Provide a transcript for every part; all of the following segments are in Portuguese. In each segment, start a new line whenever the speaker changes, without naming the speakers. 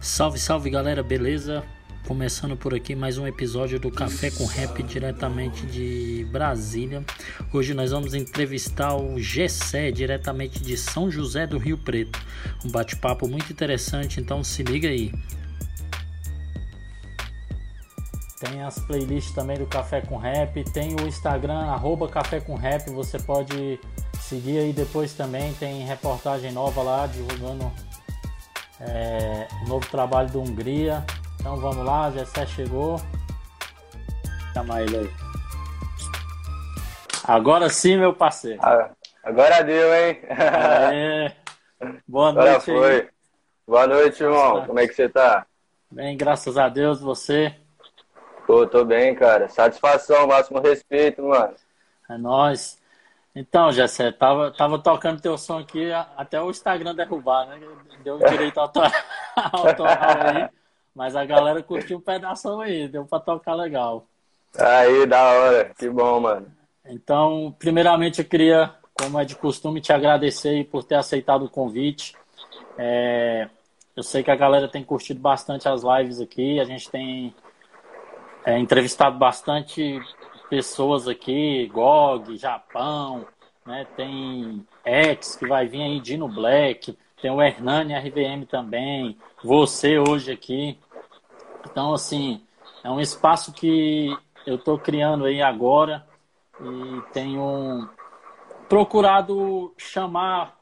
Salve, salve galera, beleza? Começando por aqui mais um episódio do Café com Rap diretamente de Brasília. Hoje nós vamos entrevistar o Gessé diretamente de São José do Rio Preto. Um bate-papo muito interessante, então se liga aí. Tem as playlists também do Café com Rap, tem o Instagram arroba Café com Rap, você pode seguir aí depois também, tem reportagem nova lá divulgando é, o novo trabalho do Hungria. Então vamos lá, Gessé chegou. Chama ele aí. Agora sim, meu parceiro.
Ah, agora deu, hein?
É. Boa
agora
noite
foi.
aí.
Boa noite, irmão. Como é que você tá?
Bem, graças a Deus, você.
Pô, tô bem, cara. Satisfação, máximo respeito, mano.
É nóis. Então, Gessé, tava, tava tocando teu som aqui até o Instagram derrubar, né? Deu direito autoral, aí. Mas a galera curtiu um pedaço aí, deu pra tocar legal.
Aí, da hora. Que bom, mano.
Então, primeiramente eu queria, como é de costume, te agradecer por ter aceitado o convite. É, eu sei que a galera tem curtido bastante as lives aqui, a gente tem é, entrevistado bastante pessoas aqui, GOG, Japão, né? Tem X que vai vir aí, Dino Black, tem o Hernani RVM também, você hoje aqui. Então, assim, é um espaço que eu estou criando aí agora e tenho procurado chamar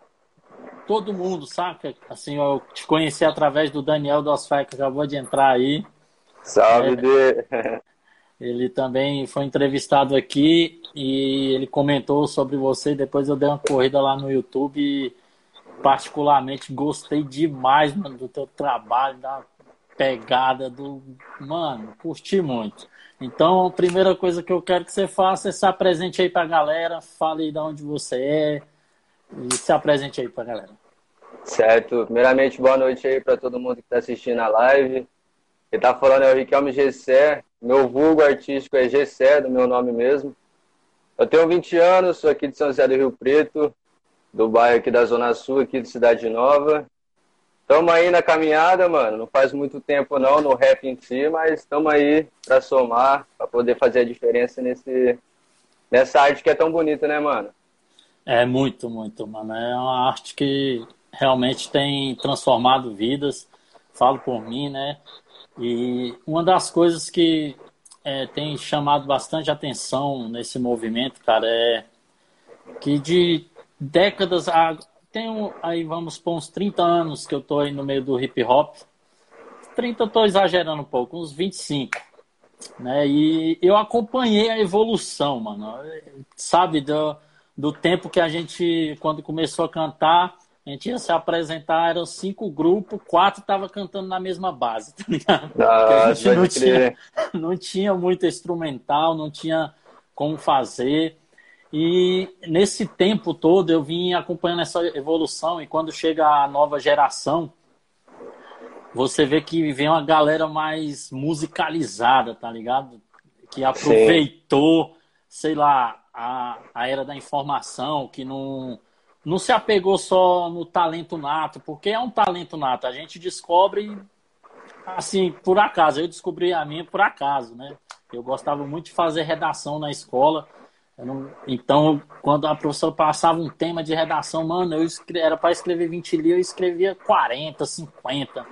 todo mundo, saca? Assim, eu te conheci através do Daniel Dosfai, que acabou de entrar aí.
Salve,
É.
de...
Ele também foi entrevistado aqui e ele comentou sobre você. Depois eu dei uma corrida lá no YouTube e particularmente gostei demais, mano, do teu trabalho, da pegada do. Mano, curti muito. Então, a primeira coisa que eu quero que você faça é se apresente aí pra galera, fale de onde você é e se apresente aí pra galera.
Certo. Primeiramente, boa noite aí pra todo mundo que tá assistindo a live. Quem tá falando é o Riquelme Gessé. Meu vulgo artístico é Gessé, do meu nome mesmo. Eu tenho 20 anos, sou aqui de São José do Rio Preto, do bairro aqui da Zona Sul, aqui de Cidade Nova. Tamo aí na caminhada, mano. Não faz muito tempo não no rap em si, mas estamos aí pra somar, pra poder fazer a diferença nesse nessa arte que é tão bonita, né, mano?
É muito, muito, mano. É uma arte que realmente tem transformado vidas. Falo por mim, né? E uma das coisas que é, tem chamado bastante atenção nesse movimento, cara, é que de décadas a tenho aí vamos por uns 30 anos que eu tô aí no meio do hip hop. 30 eu tô exagerando um pouco, uns 25, né? E eu acompanhei a evolução, mano. Sabe do do tempo que a gente quando começou a cantar, a gente ia se apresentar, eram cinco grupos, quatro estavam cantando na mesma base, tá ligado? Porque a
Ah,
gente não tinha, não tinha muito instrumental, não tinha como fazer. E nesse tempo todo eu vim acompanhando essa evolução e quando chega a nova geração, você vê que vem uma galera mais musicalizada, tá ligado? Que aproveitou, sei lá, a, a era da informação, que não, não se apegou só no talento nato, porque é um talento nato. A gente descobre assim, por acaso. Eu descobri a minha por acaso, né? Eu gostava muito de fazer redação na escola. Não- Então, quando a professora passava um tema de redação, mano, eu escre... era para escrever 20 livros, eu escrevia 40, 50,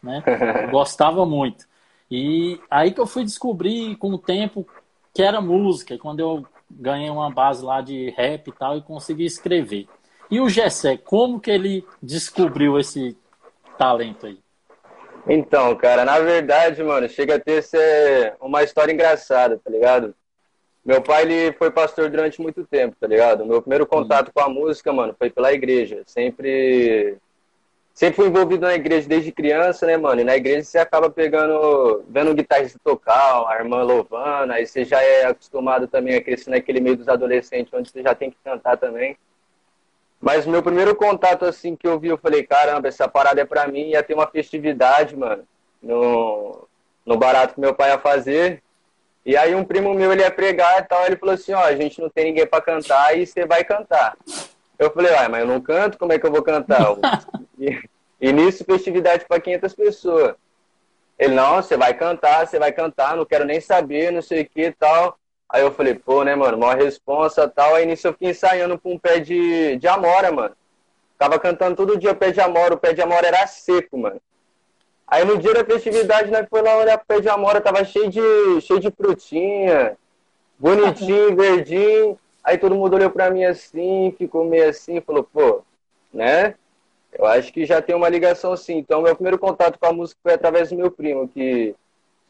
né? Eu gostava muito. E aí que eu fui descobrir com o tempo que era música, quando eu ganhei uma base lá de rap e tal e consegui escrever. E o Gessé, como que ele descobriu esse talento aí?
Então, cara, na verdade, mano, chega a ter ser uma história engraçada, tá ligado? Meu pai, ele foi pastor durante muito tempo, tá ligado? Meu primeiro contato com a música, mano, foi pela igreja. Sempre sempre fui envolvido na igreja desde criança, né, mano? E na igreja você acaba pegando, vendo um guitarrista tocar, a irmã louvando, aí você já é acostumado também a crescer naquele meio dos adolescentes, onde você já tem que cantar também. Mas meu primeiro contato, assim, que eu vi, eu falei, caramba, essa parada é pra mim, ia ter uma festividade, mano, no, no barato que meu pai ia fazer. E aí um primo meu, ele ia pregar e tal, ele falou assim, ó, a gente não tem ninguém pra cantar e você vai cantar. Eu falei, uai, mas eu não canto, como é que eu vou cantar? E, Início festividade para 500 pessoas. Ele, não, você vai cantar, você vai cantar, não quero nem saber, não sei o que e tal. Aí eu falei, pô, né, mano, maior responsa e tal. Aí nisso eu fiquei ensaiando com um pé de, de amora, mano. Tava cantando todo dia o pé de amora, o pé de amora era seco, mano. Aí no dia da festividade, né, foi lá olhar pro pé de amora, tava cheio de, cheio de frutinha, bonitinho, verdinho. Aí todo mundo olhou pra mim assim, ficou meio assim, falou, pô, né? Eu acho que já tem uma ligação sim. Então, meu primeiro contato com a música foi através do meu primo, que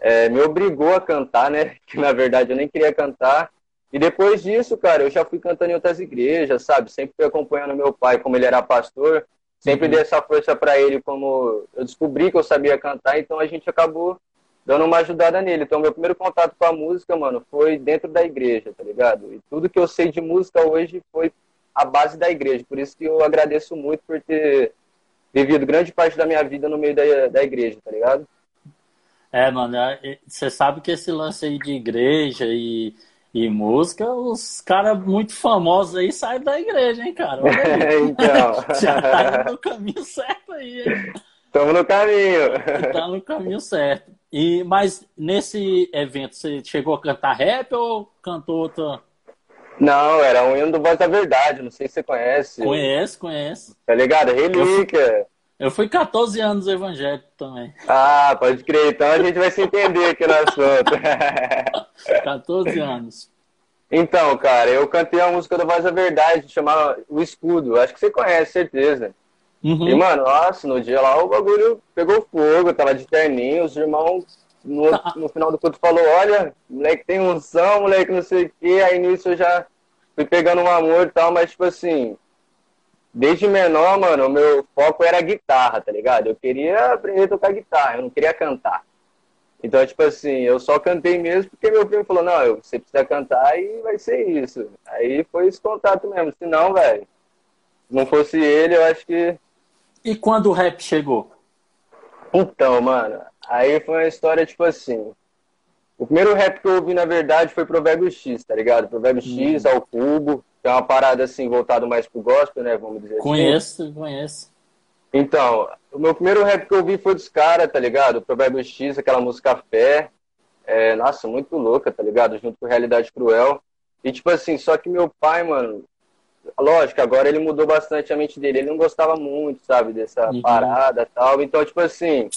é, me obrigou a cantar, né? Que na verdade eu nem queria cantar. E depois disso, cara, eu já fui cantando em outras igrejas, sabe? Sempre fui acompanhando meu pai, como ele era pastor. Sempre uhum. dei essa força para ele, como eu descobri que eu sabia cantar, então a gente acabou dando uma ajudada nele. Então, meu primeiro contato com a música, mano, foi dentro da igreja, tá ligado? E tudo que eu sei de música hoje foi a base da igreja. Por isso que eu agradeço muito por ter vivido grande parte da minha vida no meio da, da igreja, tá ligado?
É, mano, é, você sabe que esse lance aí de igreja e, e música, os caras muito famosos aí saem da igreja, hein, cara? Olha aí. então. Já tá no caminho certo aí, hein?
Estamos no caminho.
Tá no caminho certo. E, mas nesse evento, você chegou a cantar rap ou cantou outra
não, era um hino do Voz da Verdade, não sei se você conhece.
Conheço, conheço.
Tá ligado? Relíquia.
Eu fui, eu fui 14 anos evangélico também.
Ah, pode crer. Então a gente vai se entender aqui no assunto.
14 anos.
Então, cara, eu cantei a música do Voz da Verdade, chamada O Escudo. Acho que você conhece, certeza. Uhum. E, mano, nossa, no dia lá o bagulho pegou fogo, tava de terninho, os irmãos no, tá. no final do culto falou, olha, moleque tem unção, moleque não sei o quê. Aí nisso eu já fui pegando um amor e tal, mas tipo assim, desde menor, mano, o meu foco era guitarra, tá ligado? Eu queria aprender a tocar guitarra, eu não queria cantar. Então, tipo assim, eu só cantei mesmo porque meu primo falou, não, você precisa cantar e vai ser isso. Aí foi esse contato mesmo. Se não, velho, não fosse ele, eu acho que.
E quando o rap chegou?
Então, mano, Aí foi uma história tipo assim. O primeiro rap que eu ouvi, na verdade, foi Provérbio X, tá ligado? Provérbio X, uhum. ao cubo, que é uma parada assim, voltado mais pro gospel, né? Vamos dizer
conheço, assim. Conheço, conheço.
Então, o meu primeiro rap que eu ouvi foi dos caras, tá ligado? Provérbio X, aquela música Fé. É, nossa, muito louca, tá ligado? Junto com Realidade Cruel. E tipo assim, só que meu pai, mano, lógico, agora ele mudou bastante a mente dele. Ele não gostava muito, sabe, dessa uhum. parada e tal. Então, tipo assim,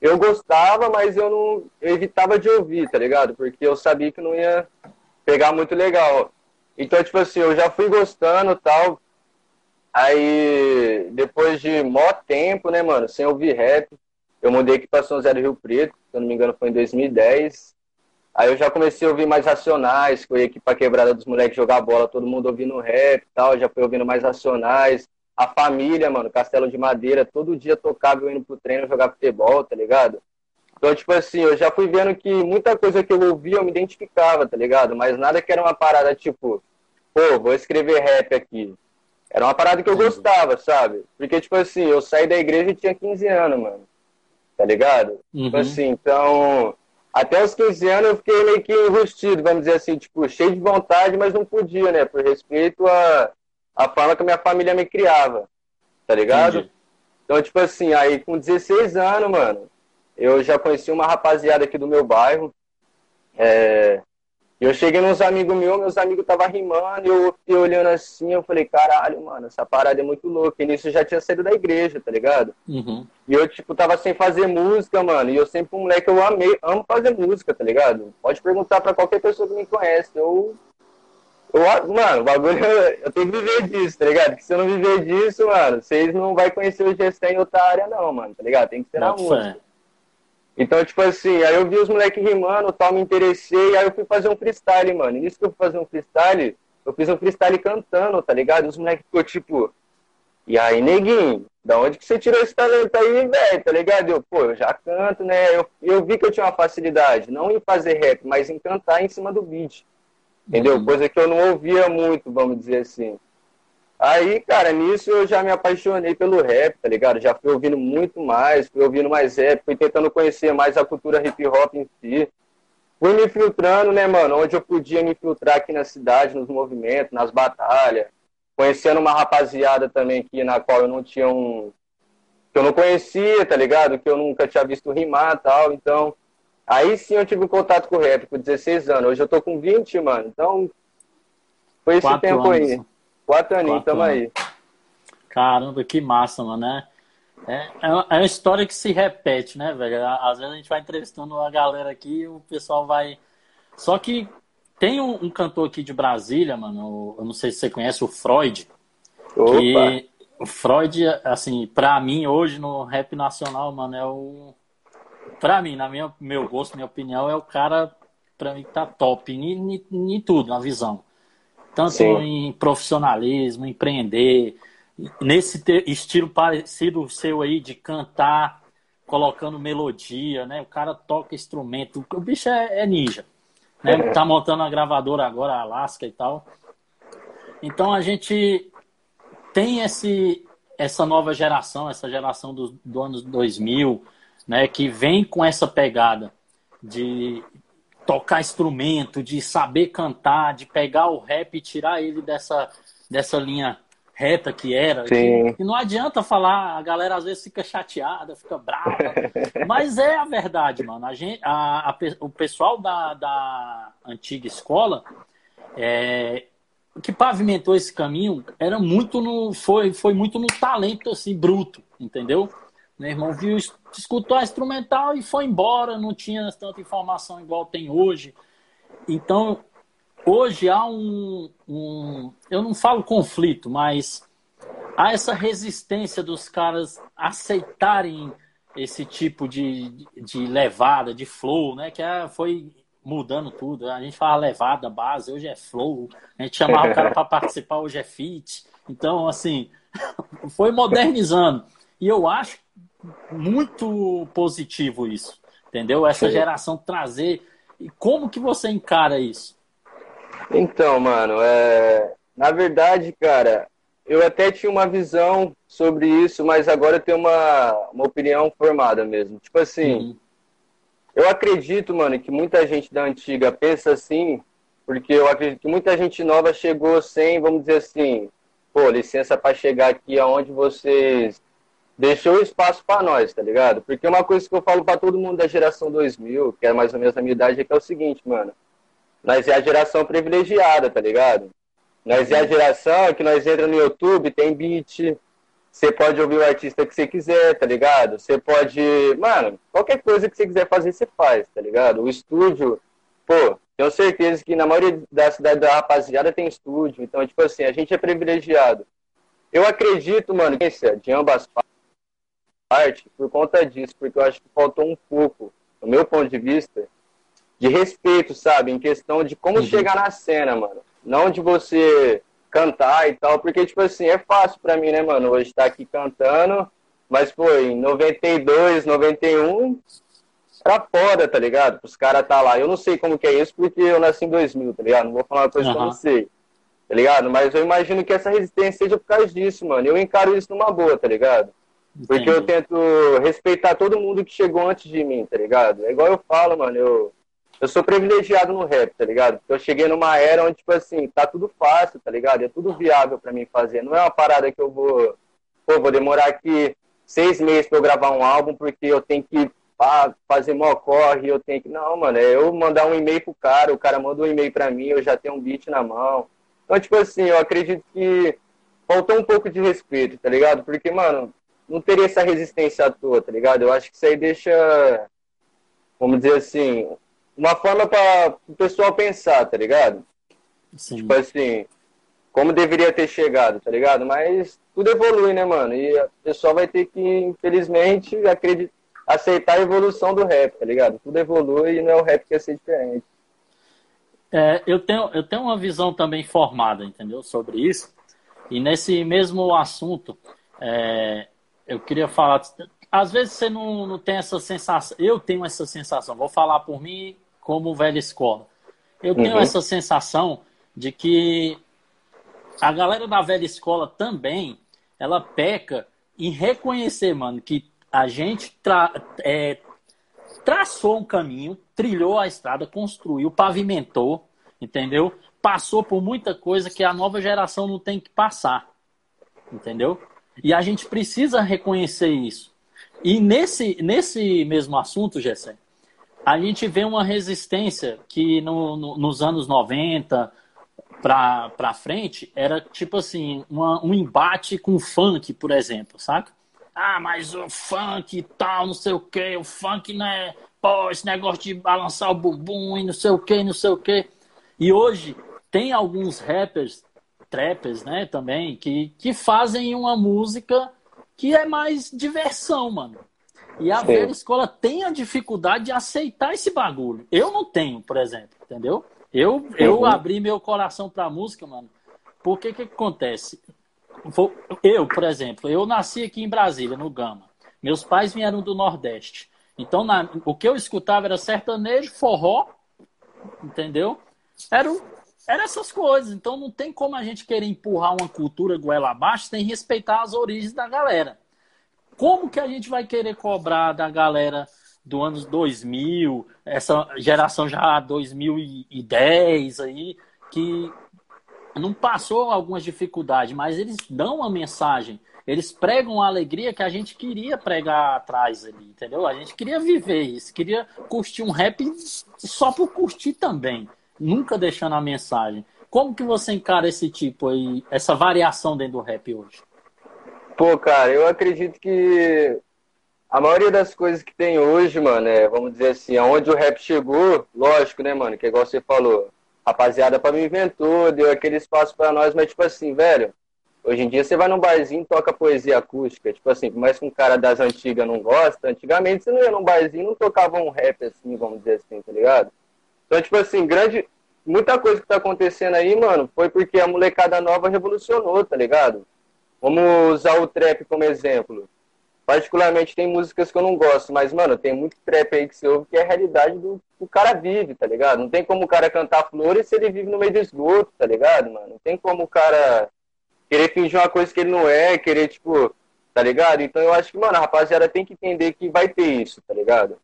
eu gostava, mas eu não evitava de ouvir, tá ligado? Porque eu sabia que não ia pegar muito legal. Então, tipo assim, eu já fui gostando tal. Aí, depois de mó tempo, né, mano, sem ouvir rap, eu mudei aqui pra São José do Rio Preto, se eu não me engano foi em 2010. Aí eu já comecei a ouvir mais Racionais, que eu aqui pra quebrada dos moleques jogar bola, todo mundo ouvindo rap e tal, já fui ouvindo mais Racionais a família, mano, Castelo de Madeira, todo dia tocava eu indo pro treino jogar futebol, tá ligado? Então, tipo assim, eu já fui vendo que muita coisa que eu ouvia eu me identificava, tá ligado? Mas nada que era uma parada tipo, pô, vou escrever rap aqui. Era uma parada que eu gostava, sabe? Porque, tipo assim, eu saí da igreja e tinha 15 anos, mano. Tá ligado? Tipo uhum. Tipo assim, então. Até os 15 anos eu fiquei meio que enrustido, vamos dizer assim, tipo, cheio de vontade, mas não podia, né? Por respeito a a forma que a minha família me criava, tá ligado? Entendi. Então, tipo assim, aí com 16 anos, mano, eu já conheci uma rapaziada aqui do meu bairro. É... Eu cheguei nos amigos meus, meus amigos estavam rimando, eu fiquei olhando assim, eu falei, caralho, mano, essa parada é muito louca. E nisso eu já tinha saído da igreja, tá ligado? Uhum. E eu, tipo, tava sem fazer música, mano. E eu sempre, um moleque, eu amei, amo fazer música, tá ligado? Pode perguntar pra qualquer pessoa que me conhece. Eu eu, mano, o bagulho, eu tenho que viver disso, tá ligado? Porque se eu não viver disso, mano, vocês não vão conhecer o Gestão em outra área, não, mano, tá ligado? Tem que ser na música. Então, tipo assim, aí eu vi os moleques rimando, tal, me interessei, aí eu fui fazer um freestyle, mano. E nisso que eu fui fazer um freestyle, eu fiz um freestyle cantando, tá ligado? Os moleques ficou tipo, e aí, neguinho, da onde que você tirou esse talento aí, velho, tá ligado? Eu, pô, eu já canto, né? Eu, eu vi que eu tinha uma facilidade, não em fazer rap, mas em cantar em cima do beat. Entendeu? Uhum. Coisa que eu não ouvia muito, vamos dizer assim. Aí, cara, nisso eu já me apaixonei pelo rap, tá ligado? Já fui ouvindo muito mais, fui ouvindo mais rap, fui tentando conhecer mais a cultura hip hop em si. Fui me filtrando, né, mano? Onde eu podia me filtrar aqui na cidade, nos movimentos, nas batalhas. Conhecendo uma rapaziada também aqui, na qual eu não tinha um, que eu não conhecia, tá ligado? Que eu nunca tinha visto rimar tal. Então, aí sim eu tive contato com o rap com 16 anos. Hoje eu tô com 20, mano. Então, foi esse Quatro tempo anos. aí. Quatro aninhos, Quatro tamo anos. aí.
Caramba, que massa, mano, né? É, é, é uma história que se repete, né, velho? Às vezes a gente vai entrevistando a galera aqui e o pessoal vai. Só que tem um, um, cantor aqui de Brasília, mano, eu não sei se você conhece o Freud. Opa. Que o Freud, assim, pra mim hoje no rap nacional, mano, é o. Pra mim, na minha meu gosto, minha opinião, é o cara, pra mim, que tá top em, em, em tudo, na visão. Tanto Sim. em profissionalismo, empreender nesse estilo parecido seu aí de cantar, colocando melodia, né? O cara toca instrumento, o bicho é, é ninja, né? Tá montando a gravadora agora, a Alaska e tal. Então a gente tem esse essa nova geração, essa geração do, do anos 2000, né, que vem com essa pegada de tocar instrumento, de saber cantar, de pegar o rap e tirar ele dessa, dessa linha reta que era. Que, não adianta falar, a galera às vezes fica chateada, fica brava. mas é a verdade, mano. A gente, a, a, o pessoal da, da antiga escola é, que pavimentou esse caminho era muito no. Foi, foi muito no talento assim, bruto, entendeu? Meu irmão viu, escutou a instrumental e foi embora, não tinha tanta informação igual tem hoje. Então, hoje há um, um, eu não falo conflito, mas há essa resistência dos caras aceitarem esse tipo de, de levada, de flow, né? Que é, foi mudando tudo. A gente fala levada, base, hoje é flow. A gente chamava o cara para participar, hoje é fit. Então, assim, foi modernizando. E eu acho muito positivo isso, entendeu? Essa geração trazer. E como que você encara isso?
Então, mano, é... na verdade, cara, eu até tinha uma visão sobre isso, mas agora eu tenho uma, uma opinião formada mesmo. Tipo assim, uhum. eu acredito, mano, que muita gente da antiga pensa assim, porque eu acredito que muita gente nova chegou sem, vamos dizer assim, pô, licença para chegar aqui aonde vocês deixou espaço para nós, tá ligado? Porque uma coisa que eu falo para todo mundo da geração 2000, que é mais ou menos a minha idade, é que é o seguinte, mano. Nós é a geração privilegiada, tá ligado? Nós é a geração que nós entra no YouTube, tem beat, você pode ouvir o artista que você quiser, tá ligado? Você pode, mano, qualquer coisa que você quiser fazer, você faz, tá ligado? O estúdio, pô, tenho certeza que na maioria da cidade da rapaziada tem estúdio, então, tipo assim, a gente é privilegiado. Eu acredito, mano, que é de ambas partes, por conta disso, porque eu acho que faltou um pouco, do meu ponto de vista, de respeito, sabe? Em questão de como uhum. chegar na cena, mano. Não de você cantar e tal, porque, tipo assim, é fácil pra mim, né, mano? Hoje estar tá aqui cantando, mas, pô, em 92, 91, era foda, tá ligado? Os caras tá lá. Eu não sei como que é isso, porque eu nasci em 2000, tá ligado? Não vou falar uma coisa uhum. que eu não sei, tá ligado? Mas eu imagino que essa resistência seja por causa disso, mano. Eu encaro isso numa boa, tá ligado? Porque Entendi. eu tento respeitar todo mundo que chegou antes de mim, tá ligado? É igual eu falo, mano, eu eu sou privilegiado no rap, tá ligado? Porque eu cheguei numa era onde, tipo assim, tá tudo fácil, tá ligado? É tudo viável para mim fazer. Não é uma parada que eu vou, pô, vou demorar aqui seis meses pra eu gravar um álbum porque eu tenho que fazer mó corre, eu tenho que. Não, mano, é eu mandar um e-mail pro cara, o cara manda um e-mail pra mim, eu já tenho um beat na mão. Então, tipo assim, eu acredito que faltou um pouco de respeito, tá ligado? Porque, mano, não teria essa resistência à toa, tá ligado? Eu acho que isso aí deixa, vamos dizer assim, uma forma para o pessoal pensar, tá ligado? Sim. Tipo assim, como deveria ter chegado, tá ligado? Mas tudo evolui, né, mano? E o pessoal vai ter que, infelizmente, acreditar, aceitar a evolução do rap, tá ligado? Tudo evolui e não é o rap que ia ser diferente.
É, eu, tenho, eu tenho uma visão também formada, entendeu? Sobre isso. E nesse mesmo assunto, é, eu queria falar. Às vezes você não, não tem essa sensação. Eu tenho essa sensação. Vou falar por mim como velha escola. Eu tenho uhum. essa sensação de que a galera da velha escola também, ela peca em reconhecer, mano, que a gente tra é, traçou um caminho, trilhou a estrada, construiu, pavimentou, entendeu? Passou por muita coisa que a nova geração não tem que passar, entendeu? E a gente precisa reconhecer isso. E nesse, nesse mesmo assunto, Gessé, a gente vê uma resistência que no, no, nos anos 90 para frente era tipo assim, uma, um embate com o funk, por exemplo, saca? Ah, mas o funk e tal, não sei o que, o funk não é. Pô, esse negócio de balançar o bumbum e não sei o que, não sei o que. E hoje tem alguns rappers, trappers, né, também, que, que fazem uma música que é mais diversão, mano. E a velha escola tem a dificuldade de aceitar esse bagulho. Eu não tenho, por exemplo, entendeu? Eu, eu uhum. abri meu coração pra música, mano. Porque que, que acontece? Eu, por exemplo, eu nasci aqui em Brasília, no Gama. Meus pais vieram do Nordeste. Então, na, o que eu escutava era sertanejo, forró, entendeu? Era, era essas coisas. Então, não tem como a gente querer empurrar uma cultura goela abaixo sem respeitar as origens da galera. Como que a gente vai querer cobrar da galera do anos 2000, essa geração já 2010 aí, que não passou algumas dificuldades, mas eles dão uma mensagem, eles pregam a alegria que a gente queria pregar atrás ali, entendeu? A gente queria viver isso, queria curtir um rap só por curtir também, nunca deixando a mensagem. Como que você encara esse tipo aí, essa variação dentro do rap hoje?
Pô, cara, eu acredito que a maioria das coisas que tem hoje, mano, é, vamos dizer assim, aonde o rap chegou, lógico, né, mano, que é igual você falou, rapaziada para me inventou, deu aquele espaço para nós, mas tipo assim, velho, hoje em dia você vai num barzinho toca poesia acústica, tipo assim, por mais que um cara das antigas não gosta, antigamente você não ia num barzinho não tocava um rap assim, vamos dizer assim, tá ligado? Então, tipo assim, grande, muita coisa que tá acontecendo aí, mano, foi porque a molecada nova revolucionou, tá ligado? Vamos usar o trap como exemplo. Particularmente tem músicas que eu não gosto, mas, mano, tem muito trap aí que você ouve que é a realidade do que o cara vive, tá ligado? Não tem como o cara cantar flores se ele vive no meio do esgoto, tá ligado, mano? Não tem como o cara querer fingir uma coisa que ele não é, querer, tipo, tá ligado? Então eu acho que, mano, a rapaziada tem que entender que vai ter isso, tá ligado?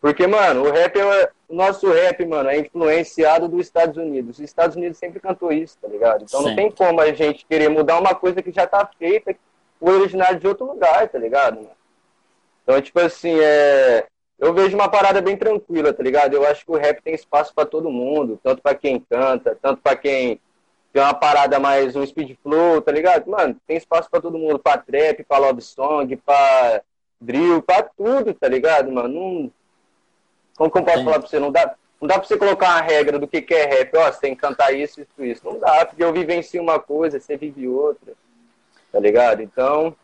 Porque, mano, o rap é. O nosso rap, mano, é influenciado dos Estados Unidos. Os Estados Unidos sempre cantou isso, tá ligado? Então Sim. não tem como a gente querer mudar uma coisa que já tá feita, o originário de outro lugar, tá ligado, mano? Então, tipo assim, é. Eu vejo uma parada bem tranquila, tá ligado? Eu acho que o rap tem espaço para todo mundo, tanto para quem canta, tanto para quem tem uma parada mais um speed flow, tá ligado? Mano, tem espaço para todo mundo, pra trap, pra love song, pra drill, pra tudo, tá ligado, mano? Não, como que eu posso Sim. falar pra você? Não dá, não dá pra você colocar uma regra do que, que é rap. Ó, você tem que cantar isso, isso, isso. Não dá, porque eu vivencio uma coisa, você vive outra. Tá ligado? Então.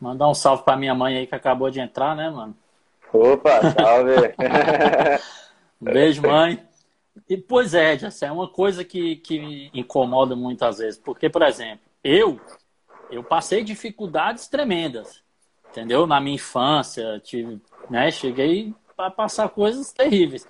Mandar um salve pra minha mãe aí que acabou de entrar, né, mano?
Opa, salve!
um beijo, mãe. E, pois é, Jess, é uma coisa que, que me incomoda muitas vezes. Porque, por exemplo, eu, eu passei dificuldades tremendas, entendeu? Na minha infância, tive, né, cheguei para passar coisas terríveis.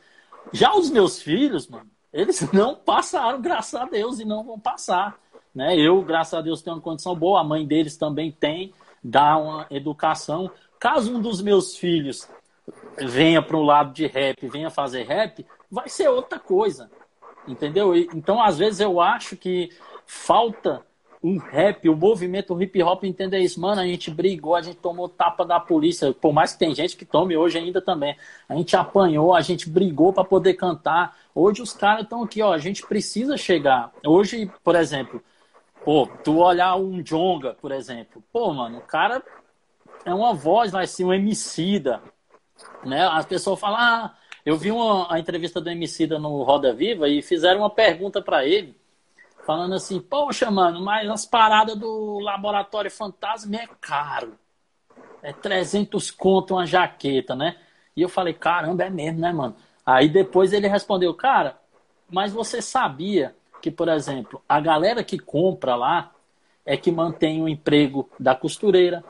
Já os meus filhos, mano, eles não passaram, graças a Deus, e não vão passar. Né? Eu, graças a Deus, tenho uma condição boa, a mãe deles também tem, dá uma educação. Caso um dos meus filhos venha para o lado de rap, venha fazer rap, vai ser outra coisa. Entendeu? Então, às vezes, eu acho que falta um rap, o movimento hip hop entender isso. Mano, a gente brigou, a gente tomou tapa da polícia, por mais que tem gente que tome hoje ainda também. A gente apanhou, a gente brigou para poder cantar. Hoje os caras estão aqui, ó, a gente precisa chegar. Hoje, por exemplo, pô, tu olhar um Jonga, por exemplo. Pô, mano, o cara é uma voz lá assim, um Emicida, né? As pessoas falam, ah, eu vi uma, a entrevista do Emicida no Roda Viva e fizeram uma pergunta para ele falando assim, poxa, mano, mas as paradas do Laboratório Fantasma é caro. É 300 conto uma jaqueta, né? E eu falei, caramba, é mesmo, né, mano? Aí depois ele respondeu, cara, mas você sabia que, por exemplo, a galera que compra lá é que mantém o emprego da costureira,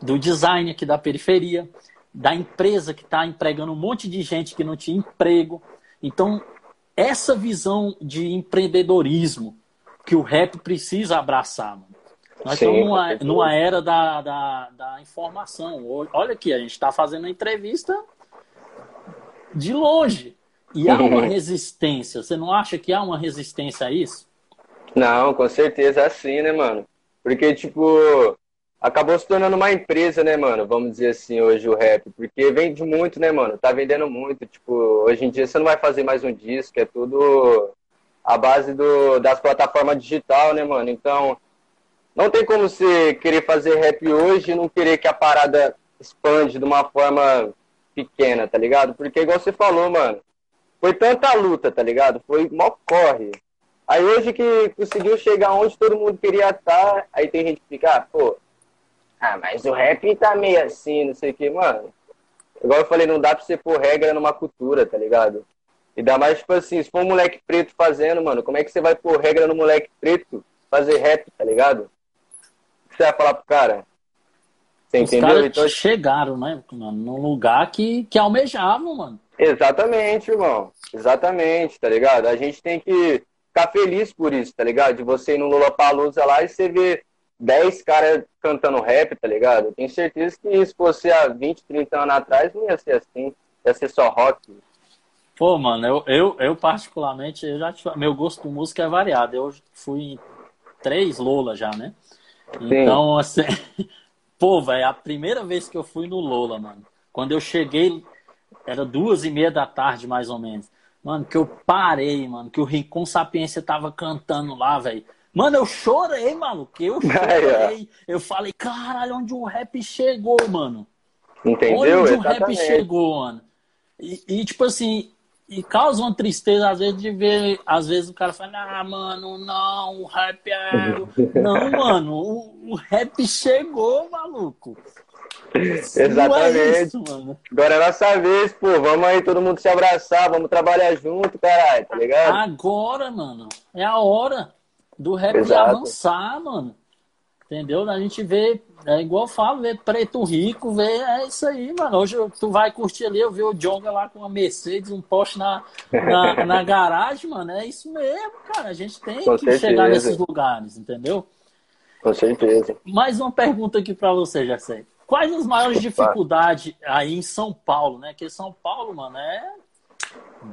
do design aqui da periferia, da empresa que está empregando um monte de gente que não tinha emprego. Então, essa visão de empreendedorismo que o rap precisa abraçar. Mano. Nós Sim, estamos numa, numa era da, da, da, informação. Olha aqui, a gente está fazendo a entrevista de longe. E há uma resistência. Você não acha que há uma resistência a isso?
Não, com certeza é assim, né, mano? Porque, tipo, acabou se tornando uma empresa, né, mano? Vamos dizer assim, hoje o rap. Porque vende muito, né, mano? Tá vendendo muito. Tipo, hoje em dia você não vai fazer mais um disco, é tudo a base do, das plataformas digital, né, mano? Então, não tem como você querer fazer rap hoje e não querer que a parada expande de uma forma pequena, tá ligado? Porque, igual você falou, mano, foi tanta luta, tá ligado? Foi mó corre. Aí hoje que conseguiu chegar onde todo mundo queria estar, aí tem gente que fica, ah, pô, ah, mas o rap tá meio assim, não sei o que, mano. Igual eu falei, não dá pra você pôr regra numa cultura, tá ligado? E dá mais, tipo assim, se for um moleque preto fazendo, mano, como é que você vai pôr regra no moleque preto fazer rap, tá ligado? O que você vai falar pro cara?
Você Os entendeu? Então, chegaram, né, mano, num lugar que, que almejavam, mano.
Exatamente, irmão. Exatamente, tá ligado? A gente tem que ficar feliz por isso, tá ligado? De você ir no Lollapalooza lá e você ver 10 caras cantando rap, tá ligado? Eu tenho certeza que se fosse há 20, 30 anos atrás, não ia ser assim. Ia ser só rock.
Pô, mano, eu, eu, eu particularmente, eu já meu gosto por música é variado. Eu fui em três Lola já, né? Sim. Então, assim, pô, velho, a primeira vez que eu fui no Lola, mano, quando eu cheguei, era duas e meia da tarde, mais ou menos. Mano, que eu parei, mano, que o Rincon Sapiência tava cantando lá, velho. Mano, eu chorei, maluco. Eu chorei. Eu falei, caralho, onde o rap chegou, mano?
Entendeu?
Onde o rap chegou, mano? E, e, tipo assim, e causa uma tristeza, às vezes, de ver. Às vezes o cara fala, ah, mano, não, o rap é. não, mano, o, o rap chegou, maluco.
Exatamente. É isso, Agora é nossa vez, pô. Vamos aí todo mundo se abraçar, vamos trabalhar junto, caralho, tá ligado?
Agora, mano. É a hora do rap Exato. avançar, mano. Entendeu? A gente vê, é igual eu falo, vê preto rico, vê, é isso aí, mano. Hoje tu vai curtir ali, eu vi o Jonga lá com uma Mercedes, um Porsche na, na, na garagem, mano. É isso mesmo, cara. A gente tem com que certeza. chegar nesses lugares, entendeu?
Com certeza.
Mais uma pergunta aqui para você, Jacé. Quais as maiores dificuldades aí em São Paulo, né? Porque São Paulo, mano, é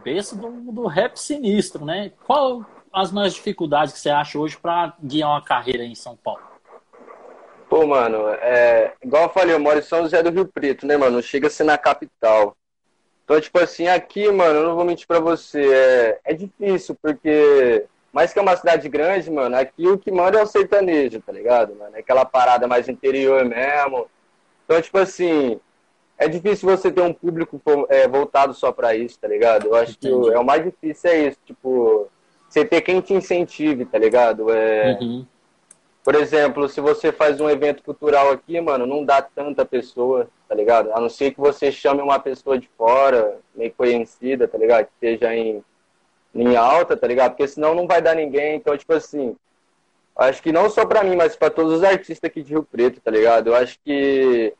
berço do, do rap sinistro, né? Qual as maiores dificuldades que você acha hoje para guiar uma carreira em São Paulo?
Pô, mano, é, igual eu falei, eu moro em São José do Rio Preto, né, mano? Chega a ser na capital. Então, tipo assim, aqui, mano, eu não vou mentir pra você, é, é difícil, porque mais que é uma cidade grande, mano, aqui o que manda é o sertanejo, tá ligado, mano? É aquela parada mais interior mesmo. Então, tipo assim, é difícil você ter um público é, voltado só pra isso, tá ligado? Eu acho Entendi. que é o mais difícil é isso, tipo, você ter quem te incentive, tá ligado? É... Uhum. Por exemplo, se você faz um evento cultural aqui, mano, não dá tanta pessoa, tá ligado? A não ser que você chame uma pessoa de fora, meio conhecida, tá ligado? Que esteja em, em alta, tá ligado? Porque senão não vai dar ninguém. Então, tipo assim, acho que não só pra mim, mas pra todos os artistas aqui de Rio Preto, tá ligado? Eu acho que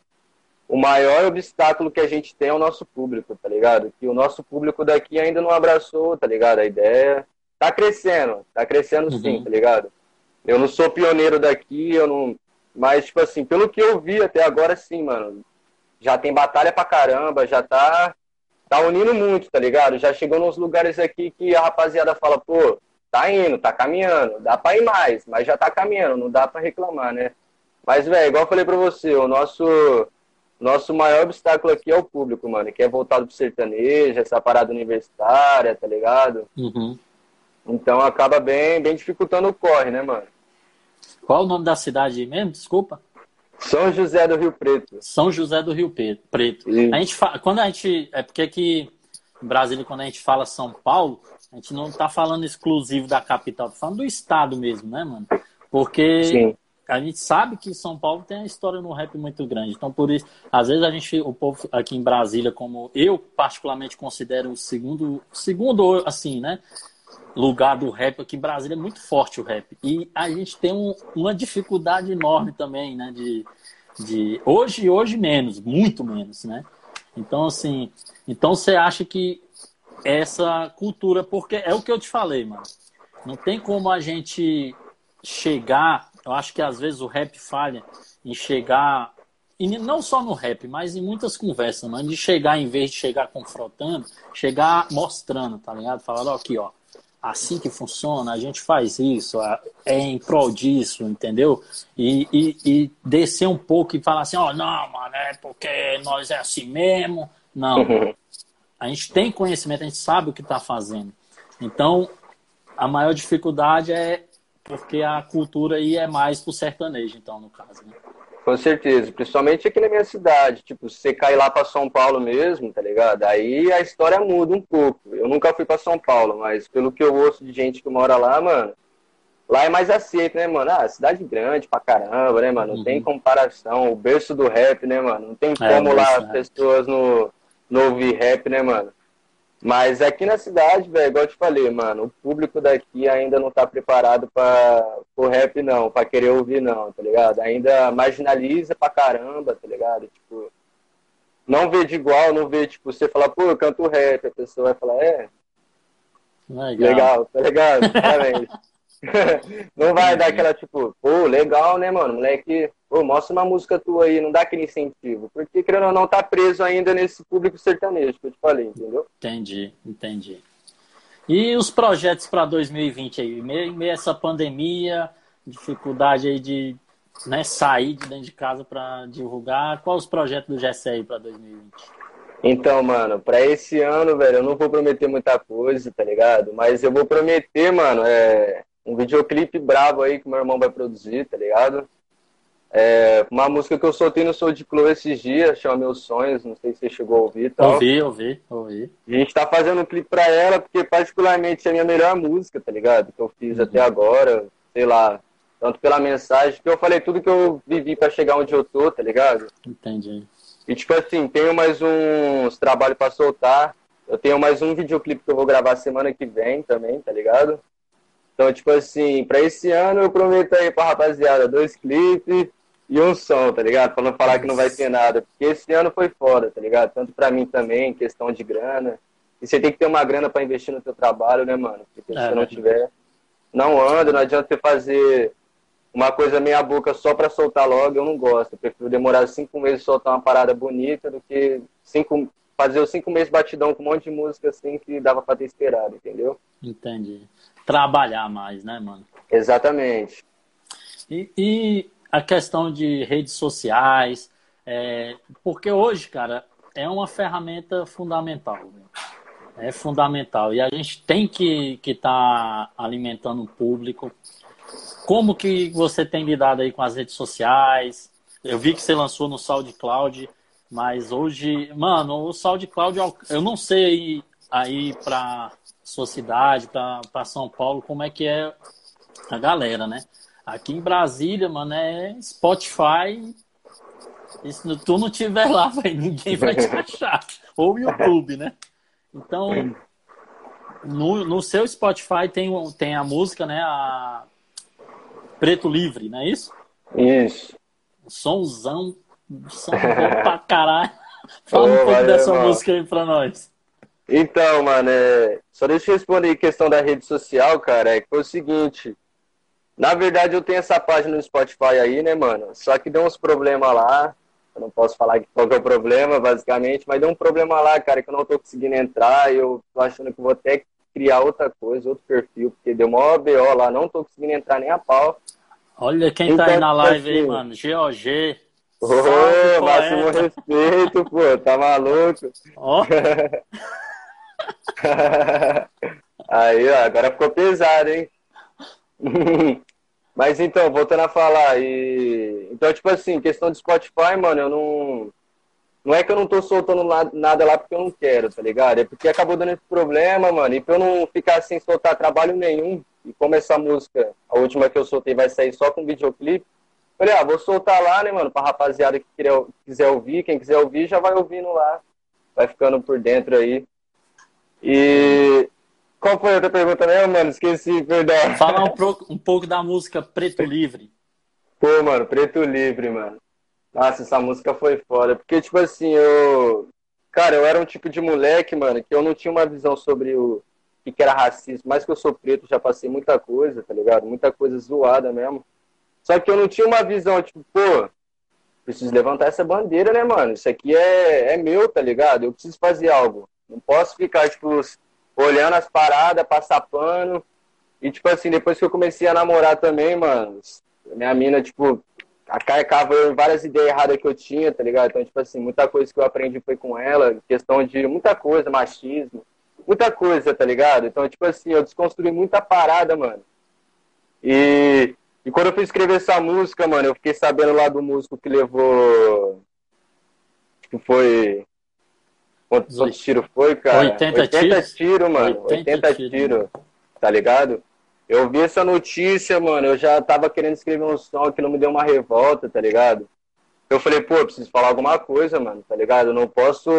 o maior obstáculo que a gente tem é o nosso público, tá ligado? Que o nosso público daqui ainda não abraçou, tá ligado? A ideia tá crescendo, tá crescendo sim, uhum. tá ligado? Eu não sou pioneiro daqui, eu não. Mas, tipo assim, pelo que eu vi até agora, sim, mano. Já tem batalha pra caramba, já tá. Tá unindo muito, tá ligado? Já chegou nos lugares aqui que a rapaziada fala, pô, tá indo, tá caminhando, dá pra ir mais, mas já tá caminhando, não dá pra reclamar, né? Mas, velho, igual eu falei pra você, o nosso. Nosso maior obstáculo aqui é o público, mano, que é voltado pro sertanejo, essa parada universitária, tá ligado?
Uhum.
Então acaba bem, bem dificultando o corre, né, mano?
Qual o nome da cidade mesmo? Desculpa.
São José do Rio Preto.
São José do Rio Preto. A gente fala, quando a gente é porque aqui em Brasília quando a gente fala São Paulo, a gente não está falando exclusivo da capital, tá falando do estado mesmo, né, mano? Porque Sim. a gente sabe que São Paulo tem uma história no rap muito grande. Então por isso, às vezes a gente o povo aqui em Brasília, como eu particularmente considero o segundo, segundo assim, né? Lugar do rap aqui em Brasília é muito forte o rap. E a gente tem um, uma dificuldade enorme também, né? De, de hoje hoje menos, muito menos, né? Então assim, então você acha que essa cultura, porque é o que eu te falei, mano. Não tem como a gente chegar, eu acho que às vezes o rap falha em chegar e não só no rap, mas em muitas conversas, mano, de chegar em vez de chegar confrontando, chegar mostrando, tá ligado? Falando, ó, aqui, ó, assim que funciona, a gente faz isso, é em prol disso, entendeu? E, e, e descer um pouco e falar assim, ó, oh, não, mano, é porque nós é assim mesmo. Não. A gente tem conhecimento, a gente sabe o que está fazendo. Então, a maior dificuldade é porque a cultura aí é mais pro sertanejo, então, no caso, né?
Com certeza, principalmente aqui na minha cidade. Tipo, você cair lá para São Paulo mesmo, tá ligado? Aí a história muda um pouco. Eu nunca fui para São Paulo, mas pelo que eu ouço de gente que mora lá, mano, lá é mais aceito, né, mano? Ah, cidade grande pra caramba, né, mano? Não uhum. tem comparação. O berço do rap, né, mano? Não tem é, como é, lá as pessoas no, no ouvir rap, né, mano? Mas aqui na cidade, velho, igual eu te falei, mano, o público daqui ainda não tá preparado para o rap, não, para querer ouvir, não, tá ligado? Ainda marginaliza pra caramba, tá ligado? Tipo, não vê de igual, não vê, tipo, você falar, pô, eu canto rap, a pessoa vai falar, é. Legal, legal tá ligado? Parabéns. não vai dar aquela, tipo, pô, legal, né, mano? Moleque, pô, mostra uma música tua aí, não dá aquele incentivo. Porque, querendo ou não, tá preso ainda nesse público sertanejo que eu te falei, entendeu?
Entendi, entendi. E os projetos para 2020 aí? Meio, meio essa pandemia, dificuldade aí de né, sair de dentro de casa para divulgar. Quais os projetos do GSE aí para 2020?
Então, mano, para esse ano, velho, eu não vou prometer muita coisa, tá ligado? Mas eu vou prometer, mano, é, um videoclipe brabo aí que meu irmão vai produzir, tá ligado? É, uma música que eu soltei no Soul de Clô esses dias, chama Meus Sonhos, não sei se você chegou a ouvir. Tal.
Ouvi, ouvi, ouvi.
A gente tá fazendo um clipe pra ela, porque particularmente é a minha melhor música, tá ligado? Que eu fiz uhum. até agora, sei lá, tanto pela mensagem, que eu falei tudo que eu vivi para chegar onde eu tô, tá ligado?
Entendi.
E tipo assim, tenho mais uns trabalhos para soltar. Eu tenho mais um videoclipe que eu vou gravar semana que vem também, tá ligado? Então, tipo assim, pra esse ano eu prometo aí pra rapaziada dois clipes e um som, tá ligado? Pra não falar que não vai ter nada. Porque esse ano foi foda, tá ligado? Tanto pra mim também, questão de grana. E você tem que ter uma grana pra investir no seu trabalho, né, mano? Porque se é, você não tiver, não anda, não adianta você fazer uma coisa meia boca só pra soltar logo, eu não gosto. Eu prefiro demorar cinco meses soltar uma parada bonita do que cinco, fazer os cinco meses batidão com um monte de música assim que dava pra ter esperado, entendeu?
Entendi trabalhar mais, né, mano?
Exatamente.
E, e a questão de redes sociais, é, porque hoje, cara, é uma ferramenta fundamental. É fundamental. E a gente tem que estar tá alimentando o público. Como que você tem lidado aí com as redes sociais? Eu vi que você lançou no SoundCloud, mas hoje, mano, o SoundCloud, eu não sei aí para sua cidade, para São Paulo, como é que é a galera, né? Aqui em Brasília, mano, é Spotify. E se tu não tiver lá, véio, ninguém vai te achar. Ou YouTube, né? Então, no, no seu Spotify tem, tem a música, né? A Preto Livre, não é isso?
Isso.
Somzão, som bom pra caralho. Fala um pouco valeu, dessa música aí pra nós.
Então, mano, é... só deixa eu responder a questão da rede social, cara. É que foi o seguinte. Na verdade, eu tenho essa página no Spotify aí, né, mano? Só que deu uns problemas lá. Eu não posso falar qual que é o problema, basicamente, mas deu um problema lá, cara, que eu não tô conseguindo entrar. E eu tô achando que vou até criar outra coisa, outro perfil, porque deu maior BO lá, não tô conseguindo entrar nem a pau.
Olha quem então, tá aí na live assim, aí, mano. GOG.
Ô, oh, máximo respeito, pô, tá maluco? Ó. Oh. Aí, ó, agora ficou pesado, hein? Mas então, voltando a falar, e... então, tipo assim, questão de Spotify, mano, eu não. Não é que eu não tô soltando nada lá porque eu não quero, tá ligado? É porque acabou dando esse problema, mano. E pra eu não ficar sem soltar trabalho nenhum, e como essa música, a última que eu soltei, vai sair só com videoclipe, falei, ah, vou soltar lá, né, mano, pra rapaziada que quiser ouvir, quem quiser ouvir já vai ouvindo lá. Vai ficando por dentro aí. E qual foi a outra pergunta mesmo, mano? Esqueci, perdão.
Fala um, pro, um pouco da música Preto Livre.
Pô, mano, Preto Livre, mano. Nossa, essa música foi foda. Porque, tipo assim, eu. Cara, eu era um tipo de moleque, mano, que eu não tinha uma visão sobre o que, que era racismo. Mais que eu sou preto, já passei muita coisa, tá ligado? Muita coisa zoada mesmo. Só que eu não tinha uma visão, tipo, pô, preciso levantar essa bandeira, né, mano? Isso aqui é, é meu, tá ligado? Eu preciso fazer algo. Não posso ficar, tipo, olhando as paradas, passar pano. E, tipo assim, depois que eu comecei a namorar também, mano, minha mina, tipo, acarcava em várias ideias erradas que eu tinha, tá ligado? Então, tipo assim, muita coisa que eu aprendi foi com ela, questão de muita coisa, machismo, muita coisa, tá ligado? Então, tipo assim, eu desconstruí muita parada, mano. E, e quando eu fui escrever essa música, mano, eu fiquei sabendo lá do músico que levou. Que foi. Quantos, quantos tiros foi, cara?
80, 80 tiros,
tiro, mano. 80, 80 tiros, tiro, tá ligado? Eu vi essa notícia, mano, eu já tava querendo escrever um som que não me deu uma revolta, tá ligado? Eu falei, pô, eu preciso falar alguma coisa, mano, tá ligado? Eu não posso